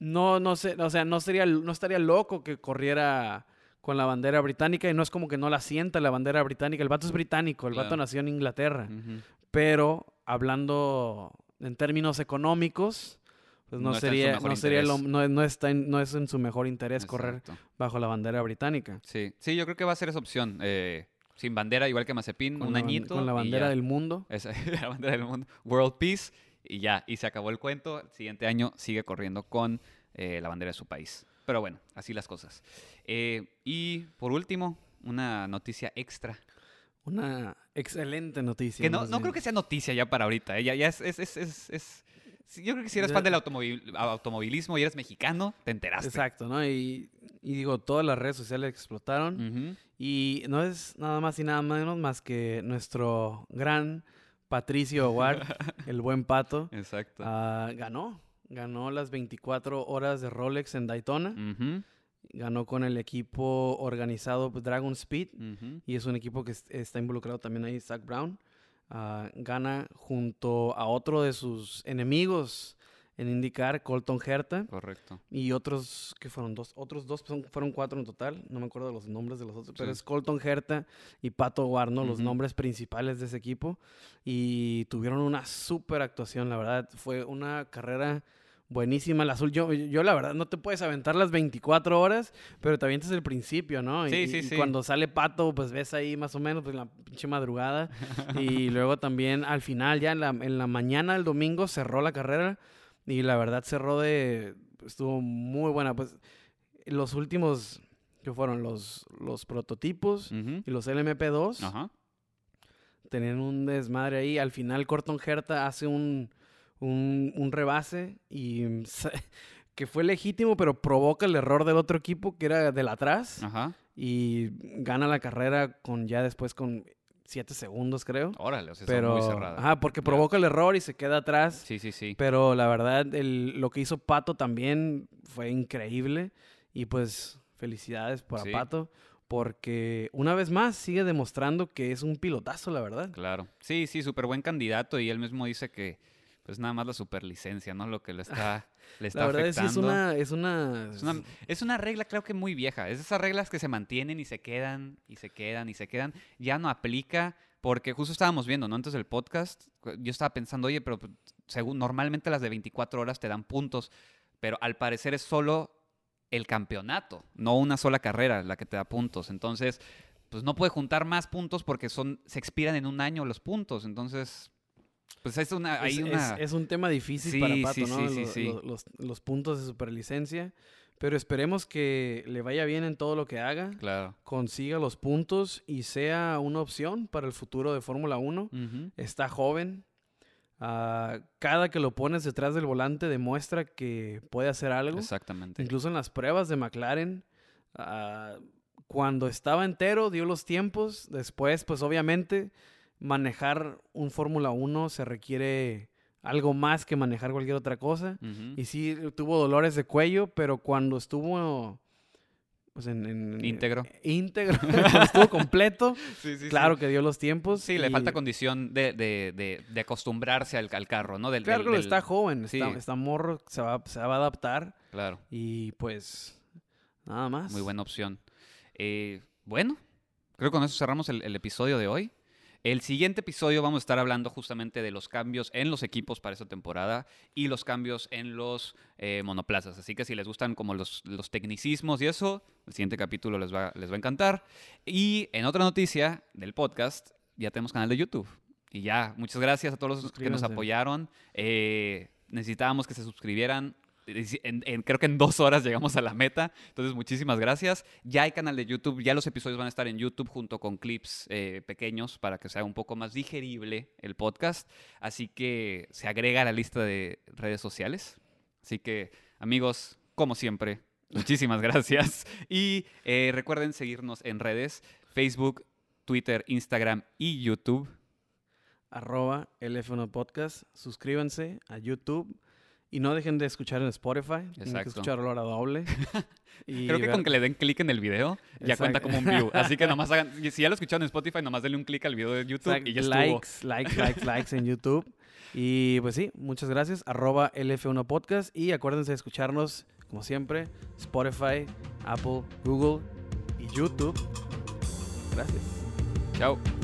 no, no sé, o sea, no sería, no estaría loco que corriera con la bandera británica y no es como que no la sienta la bandera británica. El vato es británico, el vato nació en Inglaterra, pero hablando en términos económicos, pues no, sería, no sería lo- no, no está en, no es en su mejor interés correr bajo la bandera británica. Sí. sí, yo creo que va a ser esa opción. eh, sin bandera, igual que Mazepin, Con un la añito. Con la bandera del mundo. Esa- la bandera del mundo. World Peace. Y ya, y se acabó el cuento. El siguiente año sigue corriendo con eh, la bandera de su país. Pero bueno, así las cosas. Eh, y por último, una noticia extra. Una excelente noticia. Que no, no creo que sea noticia ya para ahorita. ¿eh? Ya, ya es, es, es, es- Yo creo que si eres Ya- fan del automóvil- automovilismo y eres mexicano, te enteraste. Exacto, ¿no? Y, y digo, todas las redes sociales explotaron. Y no es nada más y nada menos más que nuestro gran Patricio Ward, el buen pato, Exacto. ah, ganó. Ganó las 24 horas de Rolex en Daytona. Ganó con el equipo organizado pues, Dragon Speed. Y es un equipo que est- está involucrado también ahí, Zach Brown. Ah, gana junto a otro de sus enemigos en indicar, Colton Herta. Correcto. Y otros, que fueron dos, otros dos, son- fueron cuatro en total, no me acuerdo de los nombres de los otros, pero Sí. es Colton Herta y Pato Warno, los Ujú. nombres principales de ese equipo. Y tuvieron una súper actuación, la verdad, fue una carrera buenísima. El azul, yo, yo la verdad, no te puedes aventar las 24 horas, pero te avientas el principio, ¿no? Y- Sí, y, sí, y sí. cuando sale Pato, pues ves ahí más o menos pues, la pinche madrugada. y luego también al final, ya en la, en la mañana del domingo, cerró la carrera. Y la verdad cerró de... Estuvo muy buena. Pues los últimos, que fueron los, los prototipos y los LMP2, Ajá. tenían un desmadre ahí. Al final Corton Herta hace un, un, un rebase y mm, que fue legítimo, pero provoca el error del otro equipo, que era del atrás. Ajá. Y gana la carrera con ya después con 7 segundos, creo. Órale, o sea, pero, muy cerrada. ajá, porque provoca el error y se queda atrás. Sí, sí, sí. Pero la verdad, el- lo que hizo Pato también fue increíble. Y pues, felicidades para Sí. Pato. Porque una vez más sigue demostrando que es un pilotazo, la verdad. Claro. Sí, sí, súper buen candidato y él mismo dice que pues nada más la superlicencia, ¿no? Lo que le está, le está La verdad es, que es afectando. una, es una. Es una, es una regla, creo que muy vieja. Es esas reglas que se mantienen y se quedan y se quedan y se quedan. Ya no aplica porque justo estábamos viendo, ¿no? Antes del podcast, yo estaba pensando, oye, pero pues, según normalmente las de 24 horas te dan puntos, pero al parecer es solo el campeonato, no una sola carrera la que te da puntos. Entonces, pues no puede juntar más puntos porque son se expiran en un año los puntos. Entonces, pues es una hay es, una es- es un tema difícil Sí, para Pato, sí, ¿no? sí, sí, Lo- sí. lo- Los, los puntos de superlicencia. pero esperemos que le vaya bien en todo lo que haga, Claro. consiga los puntos y sea una opción para el futuro de Fórmula 1. Ujú. Está joven. ah, cada que lo pones detrás del volante demuestra que puede hacer algo. Exactamente. Incluso en las pruebas de McLaren, ah, cuando estaba entero, dio los tiempos. Después, pues obviamente, manejar un Fórmula 1 se requiere algo más que manejar cualquier otra cosa. Y sí, tuvo dolores de cuello, pero cuando estuvo pues en, en- Íntegro. íntegro, cuando estuvo completo, Sí, sí, claro sí. que dio los tiempos. Sí, le y- falta condición de, de- de- de acostumbrarse al, al carro, ¿no? Del, Claro del- que del- está joven, sí. está, está morro, se va, se va a adaptar Claro, y pues nada más. muy buena opción. Eh, bueno, creo que con eso cerramos el, el episodio de hoy. El siguiente episodio vamos a estar hablando justamente de los cambios en los equipos para esta temporada y los cambios en los eh, monoplazas. Así que si les gustan como los, los tecnicismos y eso, el siguiente capítulo les va, les va a encantar. Y en otra noticia del podcast, ya tenemos canal de YouTube. Y ya, muchas gracias a todos los que nos apoyaron. Eh, necesitábamos que se suscribieran. Creo que en dos horas llegamos a la meta. Entonces, muchísimas gracias. Ya hay canal de YouTube. Ya los episodios van a estar en YouTube junto con clips eh, pequeños para que sea un poco más digerible el podcast. Así que se agrega a la lista de redes sociales. Así que, amigos, como siempre, muchísimas gracias. Y eh, recuerden seguirnos en redes: Facebook, Twitter, Instagram y YouTube. Arroba LF1 Podcast, suscríbanse a YouTube y no dejen de escuchar en Spotify. Tienen que Exacto. escucharlo a la doble. Y Creo que ver- con que le den clic en el video, ya cuenta Exacto. como un view. Así que nomás hagan, si ya lo escucharon en Spotify, nomás denle un clic al video de YouTube Exacto, y ya estuvo. likes, likes, likes, likes en YouTube. Y pues sí, muchas gracias. Arroba LF1 Podcast. Y acuérdense de escucharnos, como siempre, Spotify, Apple, Google y YouTube. Gracias. Chao.